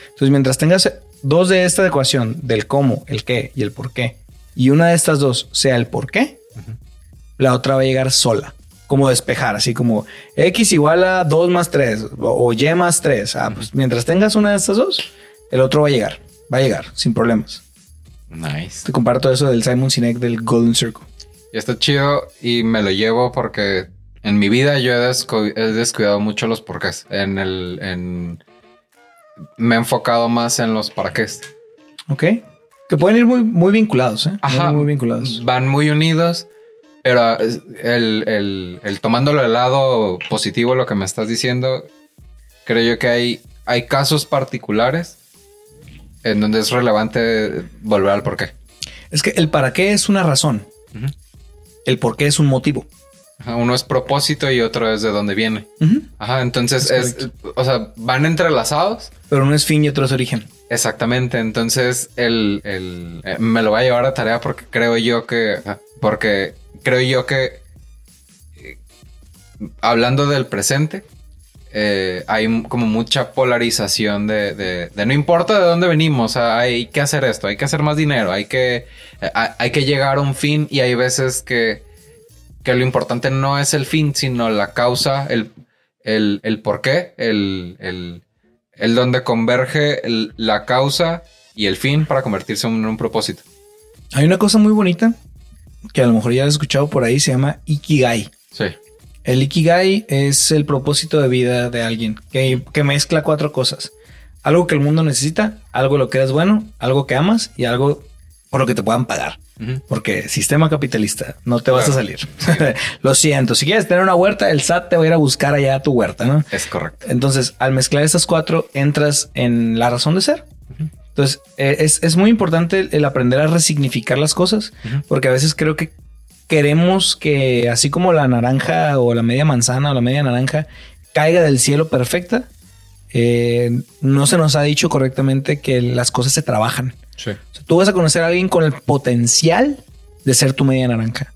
Entonces, mientras tengas dos de esta ecuación, del cómo, el qué y el por qué, y una de estas dos sea el por qué, la otra va a llegar sola. Como despejar, así como X igual a 2 más 3 o, o Y más 3. Ah, pues mientras tengas una de estas dos, el otro va a llegar. Va a llegar sin problemas. Nice. Te comparto eso del Simon Sinek del Golden Circle. Y está chido y me lo llevo porque en mi vida yo he, descu- he descuidado mucho los porqués. En el, en, me he enfocado más en los para qué. Ok. Que pueden ir muy, muy vinculados, ¿eh? Ajá. Muy, vinculados. Van muy unidos, pero el, el, el tomándolo del lado positivo, lo que me estás diciendo, creo yo que hay, hay casos particulares en donde es relevante volver al porqué. Es que el para qué es una razón. Ujú. El por qué es un motivo. Ajá, Uno es propósito y otro es de dónde viene. Ajá, entonces Es es, o sea, van entrelazados. Pero uno es fin y otro es origen. Exactamente, entonces el, el- eh, me lo va a llevar a tarea porque creo yo que, porque creo yo que, eh, hablando del presente, eh, hay como mucha polarización de, de, de, no importa de dónde venimos, hay que hacer esto, hay que hacer más dinero, hay que, eh, hay que llegar a un fin y hay veces que, que lo importante no es el fin, sino la causa, el, el, el por qué, el, el, el donde converge la causa y el fin para convertirse en un propósito. Hay una cosa muy bonita que a lo mejor ya has escuchado por ahí, se llama Ikigai. Sí. El Ikigai es el propósito de vida de alguien que, mezcla cuatro cosas. Algo que el mundo necesita, algo lo que eres bueno, algo que amas y algo por lo que te puedan pagar. Porque sistema capitalista, no te vas a salir. lo siento, si quieres tener una huerta, el SAT te va a ir a buscar allá a tu huerta, ¿no? Es correcto. Entonces, al mezclar estas cuatro, entras en la razón de ser. Entonces, eh, es, muy importante el aprender a resignificar las cosas, porque a veces creo que queremos que, así como la naranja o la media manzana o la media naranja caiga del cielo perfecta, eh, no se nos ha dicho correctamente que las cosas se trabajan. tú vas a conocer a alguien con el potencial de ser tu media naranja,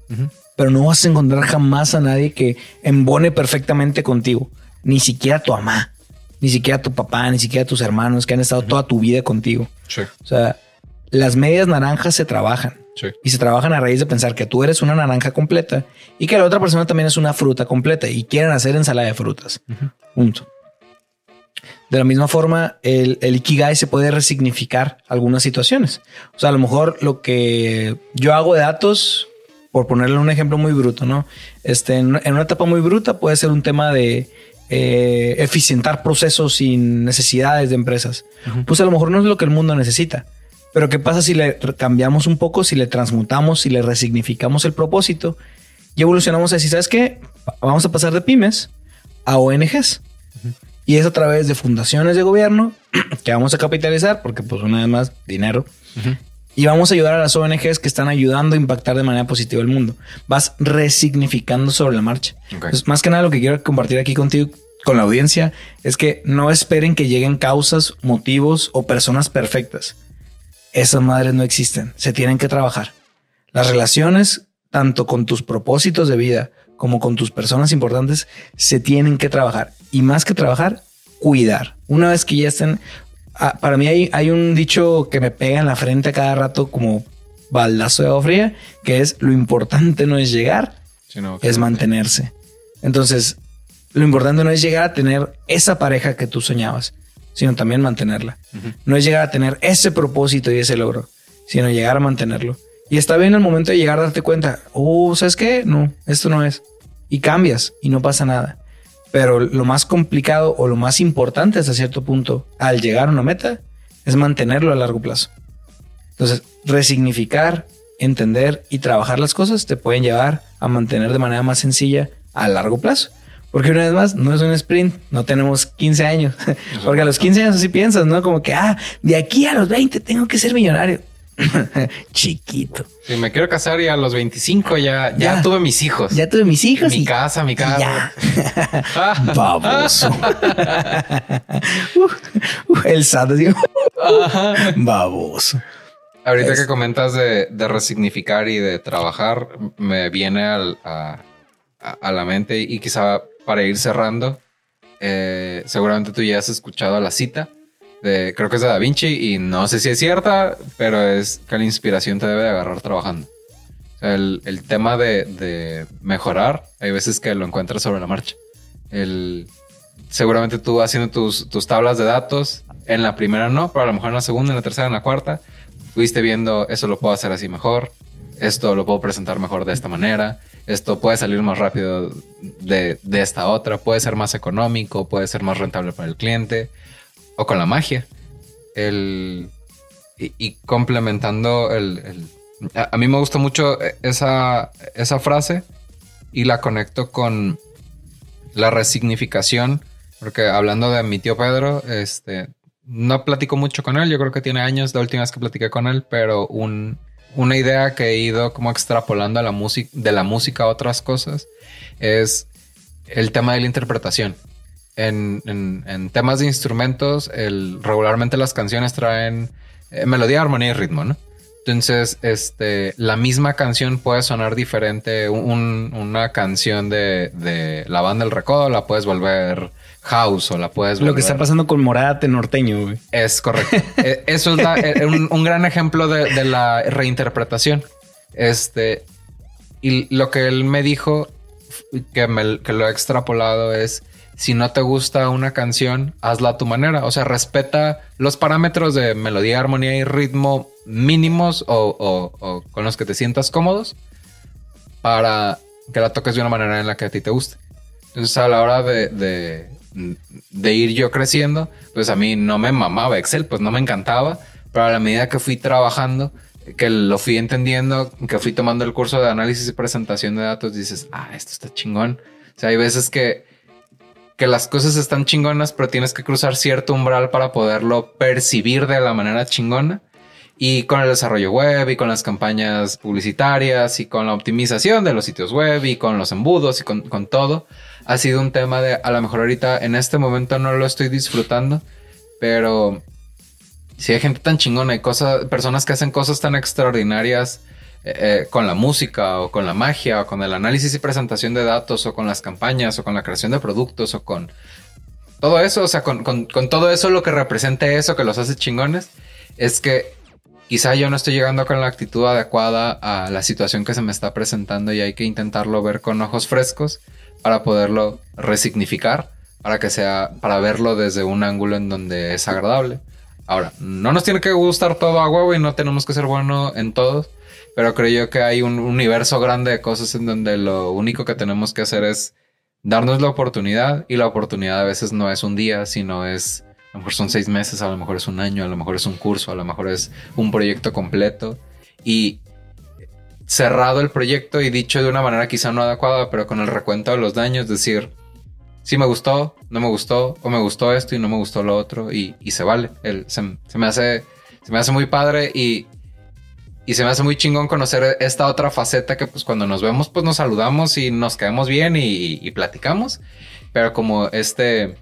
pero no vas a encontrar jamás a nadie que embone perfectamente contigo, ni siquiera tu mamá ni siquiera tu papá, ni siquiera tus hermanos que han estado toda tu vida contigo. O sea, las medias naranjas se trabajan. Y se trabajan a raíz de pensar que tú eres una naranja completa y que la otra persona también es una fruta completa y quieren hacer ensalada de frutas. Punto. De la misma forma, el, el, Ikigai se puede resignificar algunas situaciones. O sea, a lo mejor lo que yo hago de datos, por ponerle un ejemplo muy bruto, ¿no? Este, en una etapa muy bruta puede ser un tema de eh, eficientar procesos sin necesidades de empresas. Pues a lo mejor no es lo que el mundo necesita. Pero ¿qué pasa si le cambiamos un poco, si le transmutamos, si le resignificamos el propósito y evolucionamos a decir, ¿sabes qué? Vamos a pasar de pymes a ONGs. Y es a través de fundaciones de gobierno que vamos a capitalizar, porque pues una vez más, dinero. Y vamos a ayudar a las ONGs que están ayudando a impactar de manera positiva el mundo. Vas resignificando sobre la marcha. más que nada lo que quiero compartir aquí contigo, con la audiencia, es que no esperen que lleguen causas, motivos o personas perfectas. Esas madres no existen. Se tienen que trabajar. Las relaciones, tanto con tus propósitos de vida como con tus personas importantes, se tienen que trabajar. Y más que trabajar, cuidar. Una vez que ya estén, Ah, para mí hay, hay un dicho que me pega en la frente a cada rato como baldazo de agua fría, que es lo importante no es llegar, es mantenerse. Entonces, lo importante no es llegar a tener esa pareja que tú soñabas, sino también mantenerla. No es llegar a tener ese propósito y ese logro, sino llegar a mantenerlo. Y está bien el momento de llegar a darte cuenta, oh, ¿sabes qué? No, esto no es. Y cambias y no pasa nada. Pero lo más complicado o lo más importante hasta cierto punto al llegar a una meta es mantenerlo a largo plazo. Entonces, resignificar, entender y trabajar las cosas te pueden llevar a mantener de manera más sencilla a largo plazo. Porque una vez más, no es un sprint, no tenemos 15 años. Porque a los 15 años así piensas, ¿no? Como que, ah, de aquí a los 20 tengo que ser millonario. Chiquito. Si me quiero casar y a los 25 ya, ya, tuve mis hijos. Ya tuve mis hijos. Mi casa, mi casa. Baboso. el SAT, digo. Baboso. Ahorita que comentas de, resignificar y de trabajar, me viene a, la mente y quizá para ir cerrando, eh, seguramente tú ya has escuchado la cita creo que es de Da Vinci y no sé si es cierta, pero es que la inspiración te debe de agarrar trabajando. el, tema de, mejorar, hay veces que lo encuentras sobre la marcha. Seguramente tú haciendo tus, tus tablas de datos, en la primera no, pero a lo mejor en la segunda, en la tercera, en la cuarta, fuiste viendo, eso lo puedo hacer así mejor, esto lo puedo presentar mejor de esta manera, esto puede salir más rápido de, de esta otra, puede ser más económico, puede ser más rentable para el cliente o con la magia. El, y, complementando el, a, mí me gusta mucho esa, esa frase y la conecto con la resignificación, porque hablando de mi tío Pedro, este, no platico mucho con él, yo creo que tiene años la última vez que platiqué con él, pero un, una idea que he ido como extrapolando a la música, de la música a otras cosas es el tema de la interpretación en, temas de instrumentos, regularmente las canciones traen eh, melodía, armonía y ritmo, ¿no? Entonces, este, la misma canción puede sonar diferente. Un- una canción de, de la banda El Recodo la puedes volver house o la puedes Lo que volver- está pasando con Morate norteño, güey. Es correcto. Eh, Eso es la- eh, un, un gran ejemplo de, de la reinterpretación. Este, y lo que él me dijo, que, me- que lo he extrapolado, es si no te gusta una canción, hazla a tu manera. O sea, respeta los parámetros de melodía, armonía y ritmo mínimos o, o- o con los que te sientas cómodos para que la toques de una manera en la que a ti te guste. Entonces, a la hora de, de, de ir yo creciendo, pues a mí no me mamaba Excel, pues no me encantaba, pero a la medida que fui trabajando, que lo fui entendiendo, que fui tomando el curso de análisis y presentación de datos, dices, ah, esto está chingón. O sea, hay veces que, que las cosas están chingonas, pero tienes que cruzar cierto umbral para poderlo percibir de la manera chingona. Y con el desarrollo web y con las campañas publicitarias y con la optimización de los sitios web y con los embudos y con, con todo, ha sido un tema de a lo mejor ahorita en este momento no lo estoy disfrutando, pero si hay gente tan chingona y cosas, personas que hacen cosas tan extraordinarias eh, eh, con la música o con la magia o con el análisis y presentación de datos o con las campañas o con la creación de productos o con todo eso, o sea, con, con- todo eso lo que representa eso que los hace chingones es que quizá yo no estoy llegando con la actitud adecuada a la situación que se me está presentando y hay que intentarlo ver con ojos frescos para poderlo resignificar, para que sea, para verlo desde un ángulo en donde es agradable. Ahora, no nos tiene que gustar todo a huevo y no tenemos que ser bueno en todos, pero creo yo que hay un universo grande de cosas en donde lo único que tenemos que hacer es darnos la oportunidad y la oportunidad a veces no es un día, sino es, a lo mejor son seis meses, a lo mejor es un año, a lo mejor es un curso, a lo mejor es un proyecto completo y cerrado el proyecto y dicho de una manera quizá no adecuada, pero con el recuento de los daños, decir, sí me gustó, no me gustó, o me gustó esto y no me gustó lo otro, y, y se vale. El- se, se me hace, se me hace muy padre y, y se me hace muy chingón conocer esta otra faceta que pues cuando nos vemos pues nos saludamos y nos caemos bien y, y platicamos, pero como este...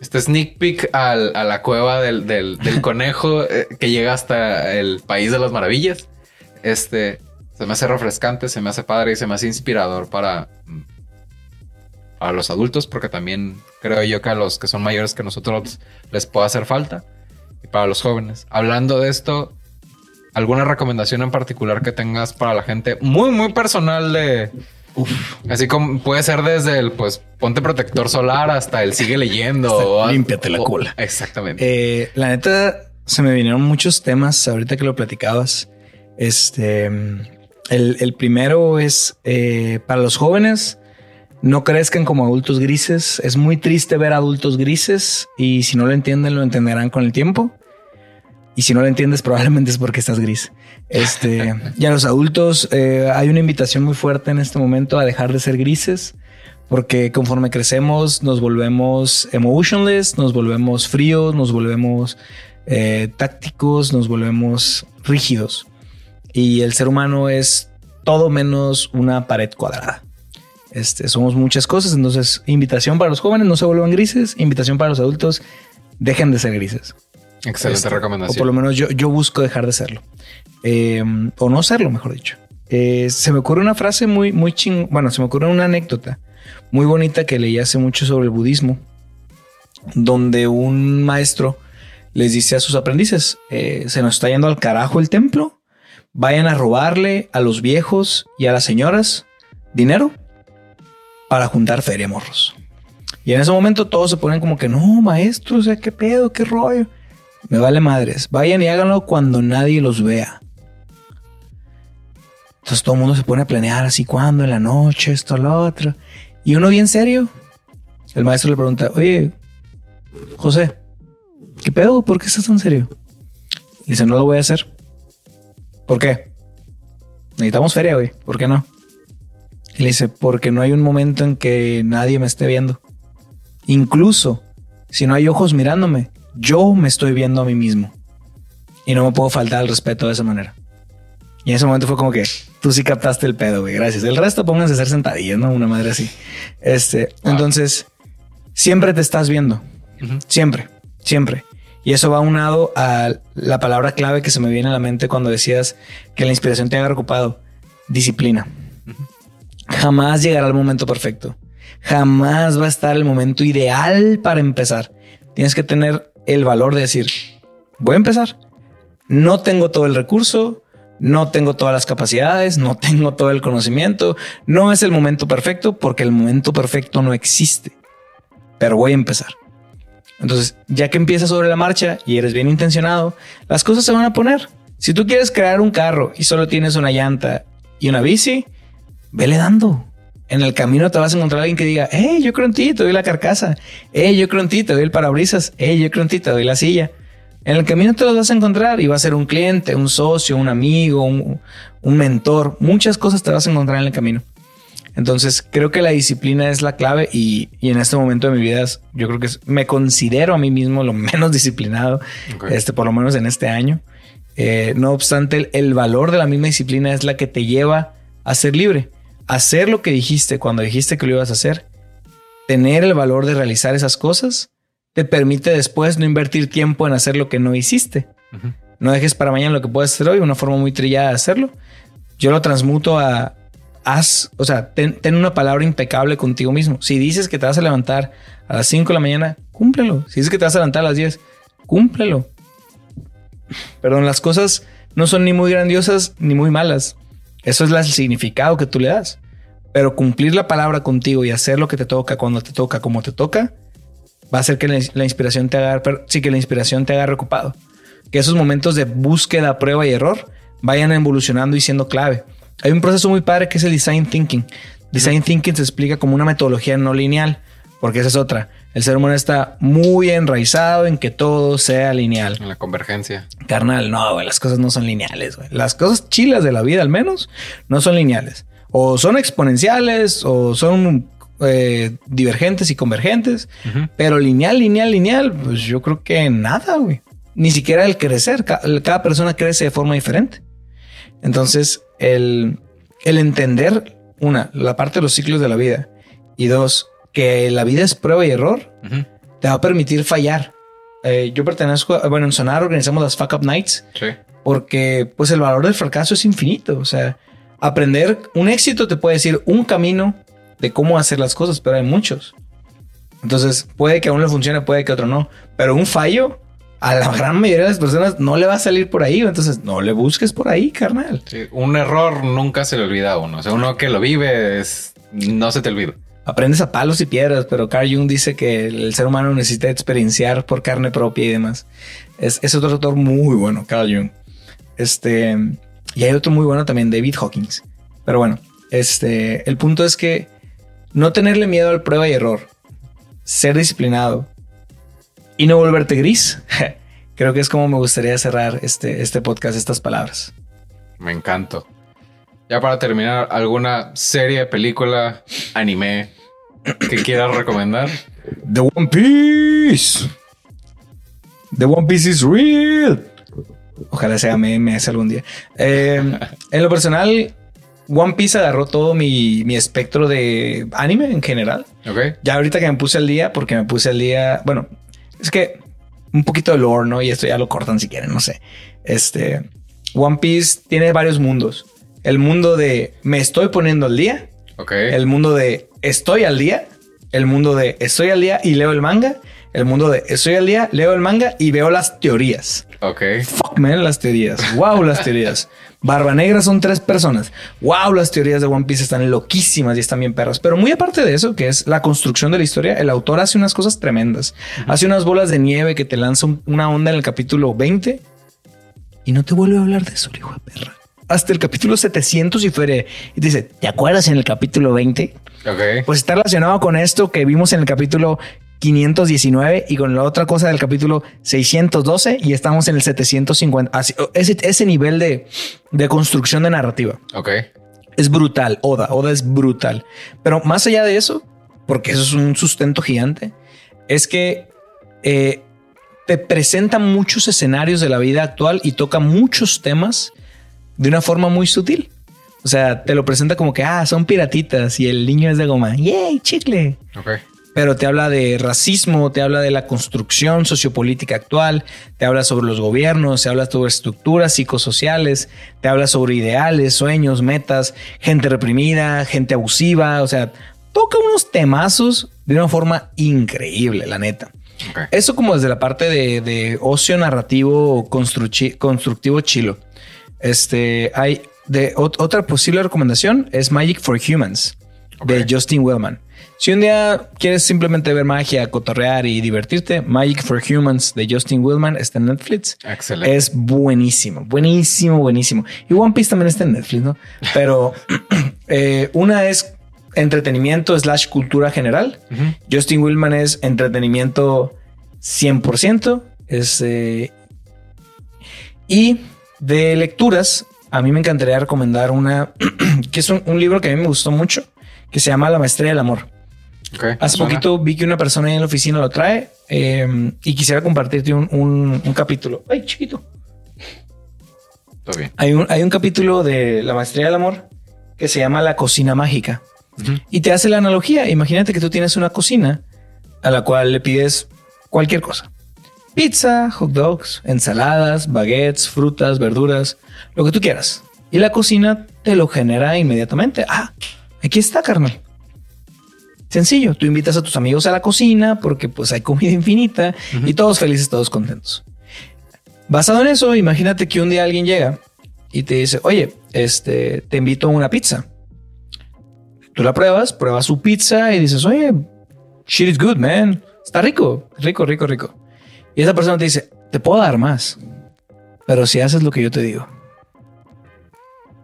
Este sneak peek al- a la cueva del, del- del conejo eh, que llega hasta el país de las maravillas. Este se me hace refrescante, se me hace padre y se me hace inspirador para, mm, para los adultos, porque también creo yo que a los que son mayores que nosotros les puede hacer falta. Y para los jóvenes. Hablando de esto, ¿alguna recomendación en particular que tengas para la gente? Muy, muy personal de. Así como puede ser desde el pues ponte protector solar hasta el sigue leyendo. O- límpiate la o- cola. Exactamente. Eh, la neta, se me vinieron muchos temas ahorita que lo platicabas. Este, el, primero es eh, para los jóvenes, no crezcan como adultos grises. Es muy triste ver adultos grises y si no lo entienden, lo entenderán con el tiempo. Y si no lo entiendes, probablemente es porque estás gris. Este, y a los adultos eh, hay una invitación muy fuerte en este momento a dejar de ser grises, porque conforme crecemos nos volvemos emotionless, nos volvemos fríos, nos volvemos eh, tácticos, nos volvemos rígidos. Y el ser humano es todo menos una pared cuadrada. Este, somos muchas cosas, entonces invitación para los jóvenes, no se vuelvan grises, invitación para los adultos, dejen de ser grises. Excelente Este, recomendación. O por lo menos yo, yo busco dejar de serlo. Eh, o no serlo, mejor dicho. Eh, se me ocurre una frase muy, muy ching... Bueno, se me ocurre una anécdota muy bonita que leí hace mucho sobre el budismo, donde un maestro les dice a sus aprendices, eh, se nos está yendo al carajo el templo, vayan a robarle a los viejos y a las señoras dinero para juntar feria, morros. Y en ese momento todos se ponen como que, no, maestro, o sea, qué pedo, qué rollo. Me vale madres. Vayan y háganlo cuando nadie los vea. Entonces todo el mundo se pone a planear así, cuando en la noche, esto, lo otro. Y uno bien serio. El maestro le pregunta, oye, José, ¿qué pedo? ¿Por qué estás tan serio? Dice, no lo voy a hacer. ¿Por qué? Necesitamos feria, güey. ¿Por qué no? Y le dice, porque no hay un momento en que nadie me esté viendo. Incluso si no hay ojos mirándome, yo me estoy viendo a mí mismo. Y no me puedo faltar al respeto de esa manera. Y en ese momento fue como que tú sí captaste el pedo, güey. Gracias. El resto pónganse a hacer sentadillas, ¿no? Una madre así. Este, Wow. entonces, siempre te estás viendo. Siempre, siempre. Y eso va unado a la palabra clave que se me viene a la mente cuando decías que la inspiración te haga ocupado. Disciplina. Jamás llegará el momento perfecto. Jamás va a estar el momento ideal para empezar. Tienes que tener el valor de decir, voy a empezar. No tengo todo el recurso, no tengo todas las capacidades, no tengo todo el conocimiento, no es el momento perfecto porque el momento perfecto no existe, pero voy a empezar. Entonces, ya que empiezas sobre la marcha y eres bien intencionado, las cosas se van a poner. Si tú quieres crear un carro y solo tienes una llanta y una bici, vele dando. En el camino te vas a encontrar alguien que diga, hey, yo creo en ti, te doy la carcasa. Hey, yo creo en ti, te doy el parabrisas. Hey, yo creo en ti, te doy la silla. En el camino te los vas a encontrar y va a ser un cliente, un socio, un amigo, un, un mentor. Muchas cosas te vas a encontrar en el camino. Entonces creo que la disciplina es la clave y, y, en este momento de mi vida yo creo que me considero a mí mismo lo menos disciplinado, okay. este, por lo menos en este año. Eh, no obstante, el, el, valor de la misma disciplina es la que te lleva a ser libre, hacer lo que dijiste cuando dijiste que lo ibas a hacer, tener el valor de realizar esas cosas, te permite después no invertir tiempo en hacer lo que no hiciste. Uh -huh. No dejes para mañana lo que puedes hacer hoy, una forma muy trillada de hacerlo. Yo lo transmuto a haz, o sea, ten, una palabra impecable contigo mismo. Si dices que te vas a levantar a las 5 de la mañana, cúmplelo. Si dices que te vas a levantar a las 10, cúmplelo. Perdón, las cosas no son ni muy grandiosas ni muy malas. Eso es el significado que tú le das. Pero cumplir la palabra contigo y hacer lo que te toca cuando te toca, como te toca, va a hacer que la, la inspiración te haga, sí, que la inspiración te haga. Que esos momentos de búsqueda, prueba y error vayan evolucionando y siendo clave. Hay un proceso muy padre que es el design thinking. Design thinking se explica como una metodología no lineal, porque esa es otra. El ser humano está muy enraizado en que todo sea lineal. En la convergencia. Carnal, no, güey, las cosas no son lineales, güey. Las cosas chilas de la vida, al menos, no son lineales. O son exponenciales, o son eh, divergentes y convergentes, uh -huh. pero lineal, lineal, lineal, pues yo creo que nada, güey. Ni siquiera el crecer. Cada, cada persona crece de forma diferente. Entonces, el, el entender, una, la parte de los ciclos de la vida, y dos, que la vida es prueba y error, uh -huh. te va a permitir fallar. Eh, yo pertenezco, a, bueno, en Sonar organizamos las Fuck Up Nights, sí. porque pues el valor del fracaso es infinito. O sea, aprender un éxito te puede decir un camino de cómo hacer las cosas, pero hay muchos. Entonces, puede que a uno le funcione, puede que a otro no, pero un fallo a la gran mayoría de las personas no le va a salir por ahí. Entonces no le busques por ahí, carnal. Sí, un error nunca se le olvida a uno. O sea, uno que lo vive es, no se te olvida. Aprendes a palos y piedras, pero Carl Jung dice que el ser humano necesita experienciar por carne propia y demás. Es, es otro autor muy bueno, Carl Jung. Este, y hay otro muy bueno también, David Hawkins. Pero bueno, este, el punto es que no tenerle miedo al prueba y error, ser disciplinado, y no volverte gris. Creo que es como me gustaría cerrar este, este podcast, estas palabras. Me encantó. Ya para terminar, ¿alguna serie, película, anime que quieras recomendar? The One Piece. The One Piece is real. Ojalá sea memes algún día. Eh, en lo personal, One Piece agarró todo mi, mi, espectro de anime en general. Ok. Ya ahorita que me puse al día, porque me puse al día, bueno, es que un poquito de lore, ¿no? Y esto ya lo cortan si quieren, no sé. Este One Piece tiene varios mundos. El mundo de me estoy poniendo al día. El mundo de estoy al día. El mundo de estoy al día y leo el manga. El mundo de estoy al día, leo el manga y veo las teorías. Ok. Fuck, man, las teorías. Wow, las teorías. Barba Negra son tres personas. Wow, las teorías de One Piece están loquísimas y están bien perros. Pero muy aparte de eso, que es la construcción de la historia, el autor hace unas cosas tremendas. Uh -huh. Hace unas bolas de nieve que te lanza una onda en el capítulo 20 y no te vuelve a hablar de eso, hijo de perra. Hasta el capítulo 700 y fuere y te dice, ¿te acuerdas en el capítulo 20? Ok. Pues está relacionado con esto que vimos en el capítulo 519 y con la otra cosa del capítulo 612 y estamos en el 750. Así, ese, ese nivel de, de construcción de narrativa. Ok. Es brutal. Oda, Oda es brutal. Pero más allá de eso, porque eso es un sustento gigante, es que eh, te presenta muchos escenarios de la vida actual y toca muchos temas de una forma muy sutil. O sea, te lo presenta como que, ah, son piratitas y el niño es de goma. ¡Yay, chicle! Ok pero te habla de racismo, te habla de la construcción sociopolítica actual, te habla sobre los gobiernos, te habla sobre estructuras psicosociales, te habla sobre ideales, sueños, metas, gente reprimida, gente abusiva, o sea, toca unos temazos de una forma increíble, la neta. Eso como desde la parte de, de ocio narrativo constructivo chilo. Este, hay de ot- otra posible recomendación es Magic for Humans de. Justin Wellman. Si un día quieres simplemente ver magia, cotorrear y divertirte, Magic for Humans de Justin Wellman está en Netflix. Excelente. Es buenísimo, buenísimo, buenísimo. Y One Piece también está en Netflix, ¿no? Pero eh, una es entretenimiento slash cultura general. Justin Willman es entretenimiento 100%. Es, eh, y de lecturas, a mí me encantaría recomendar una que es un, un libro que a mí me gustó mucho, que se llama La Maestría del Amor. Hace suena. poquito vi que una persona en la oficina lo trae eh, y quisiera compartirte un, un- un capítulo. Ay, chiquito. Todo bien. Hay un, hay un capítulo de La Maestría del Amor que se llama La Cocina Mágica. Y te hace la analogía. Imagínate que tú tienes una cocina a la cual le pides cualquier cosa. Pizza, hot dogs, ensaladas, baguettes, frutas, verduras, lo que tú quieras. Y la cocina te lo genera inmediatamente. Ah, aquí está, carnal. Sencillo, tú invitas a tus amigos a la cocina porque pues hay comida infinita y todos felices, todos contentos. Basado en eso, imagínate que un día alguien llega y te dice, oye, este, te invito a una pizza. Tú la pruebas, pruebas su pizza y dices, oye, shit is good, man. Está rico, rico, rico, rico. Y esa persona te dice, te puedo dar más, pero si haces lo que yo te digo.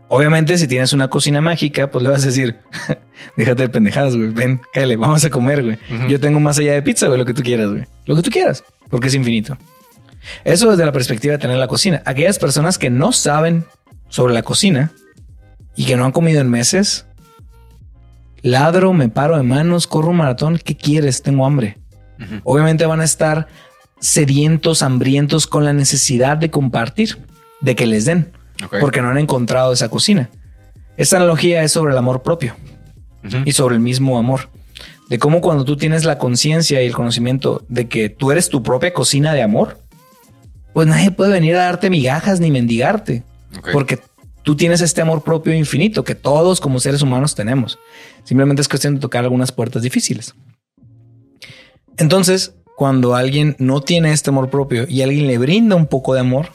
Obviamente, si tienes una cocina mágica, pues le vas a decir, déjate de pendejadas, güey. Ven, cállale, vamos a comer, güey. Yo tengo más allá de pizza, güey, lo que tú quieras, güey. Lo que tú quieras, porque es infinito. Eso desde la perspectiva de tener la cocina. Aquellas personas que no saben sobre la cocina y que no han comido en meses, ladro, me paro de manos, corro un maratón. ¿Qué quieres? Tengo hambre. Obviamente van a estar sedientos, hambrientos con la necesidad de compartir, de que les den, Porque no han encontrado esa cocina. Esta analogía es sobre el amor propio y sobre el mismo amor. De cómo cuando tú tienes la conciencia y el conocimiento de que tú eres tu propia cocina de amor, pues nadie puede venir a darte migajas ni mendigarte. Porque tú tienes este amor propio infinito que todos como seres humanos tenemos. Simplemente es cuestión de tocar algunas puertas difíciles. Entonces, cuando alguien no tiene este amor propio y alguien le brinda un poco de amor,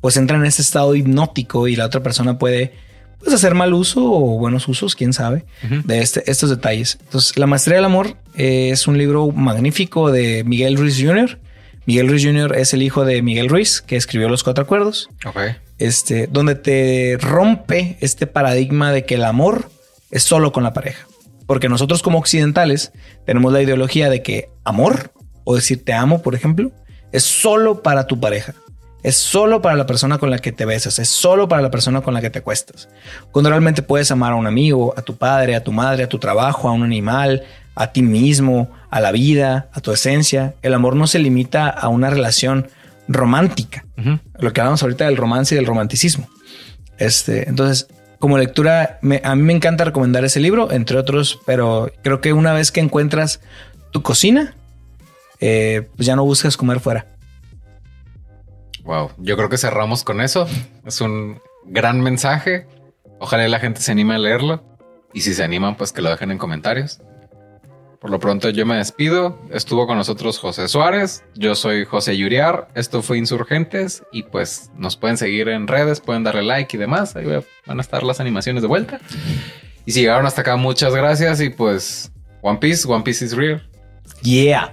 pues entra en ese estado hipnótico y la otra persona puede pues, hacer mal uso o buenos usos, quién sabe, de este- estos detalles. Entonces, La Maestría del Amor eh, es un libro magnífico de Miguel Ruiz Jr. Miguel Ruiz Jr. es el hijo de Miguel Ruiz, que escribió Los Cuatro Acuerdos Ok. este, donde te rompe este paradigma de que el amor es solo con la pareja. Porque nosotros como occidentales tenemos la ideología de que amor, o decir te amo, por ejemplo, es solo para tu pareja. Es solo para la persona con la que te besas, es solo para la persona con la que te acuestas. Cuando realmente puedes amar a un amigo, a tu padre, a tu madre, a tu trabajo, a un animal, a ti mismo, a la vida, a tu esencia. El amor no se limita a una relación romántica lo que hablamos ahorita del romance y del romanticismo. Este, entonces, como lectura, me- a mí me encanta recomendar ese libro, entre otros, pero creo que una vez que encuentras tu cocina, eh, pues ya no buscas comer fuera. Wow. Yo creo que cerramos con eso. Es un gran mensaje. Ojalá la gente se anime a leerlo. Y si se animan, pues que lo dejen en comentarios. Por lo pronto yo me despido. Estuvo con nosotros José Suárez. Yo soy José Yuriar. Esto fue Insurgentes. Y pues nos pueden seguir en redes, pueden darle like y demás. Ahí va- van a estar las animaciones de vuelta. Y si llegaron hasta acá, muchas gracias. Y pues One Piece, One Piece is real. Yeah.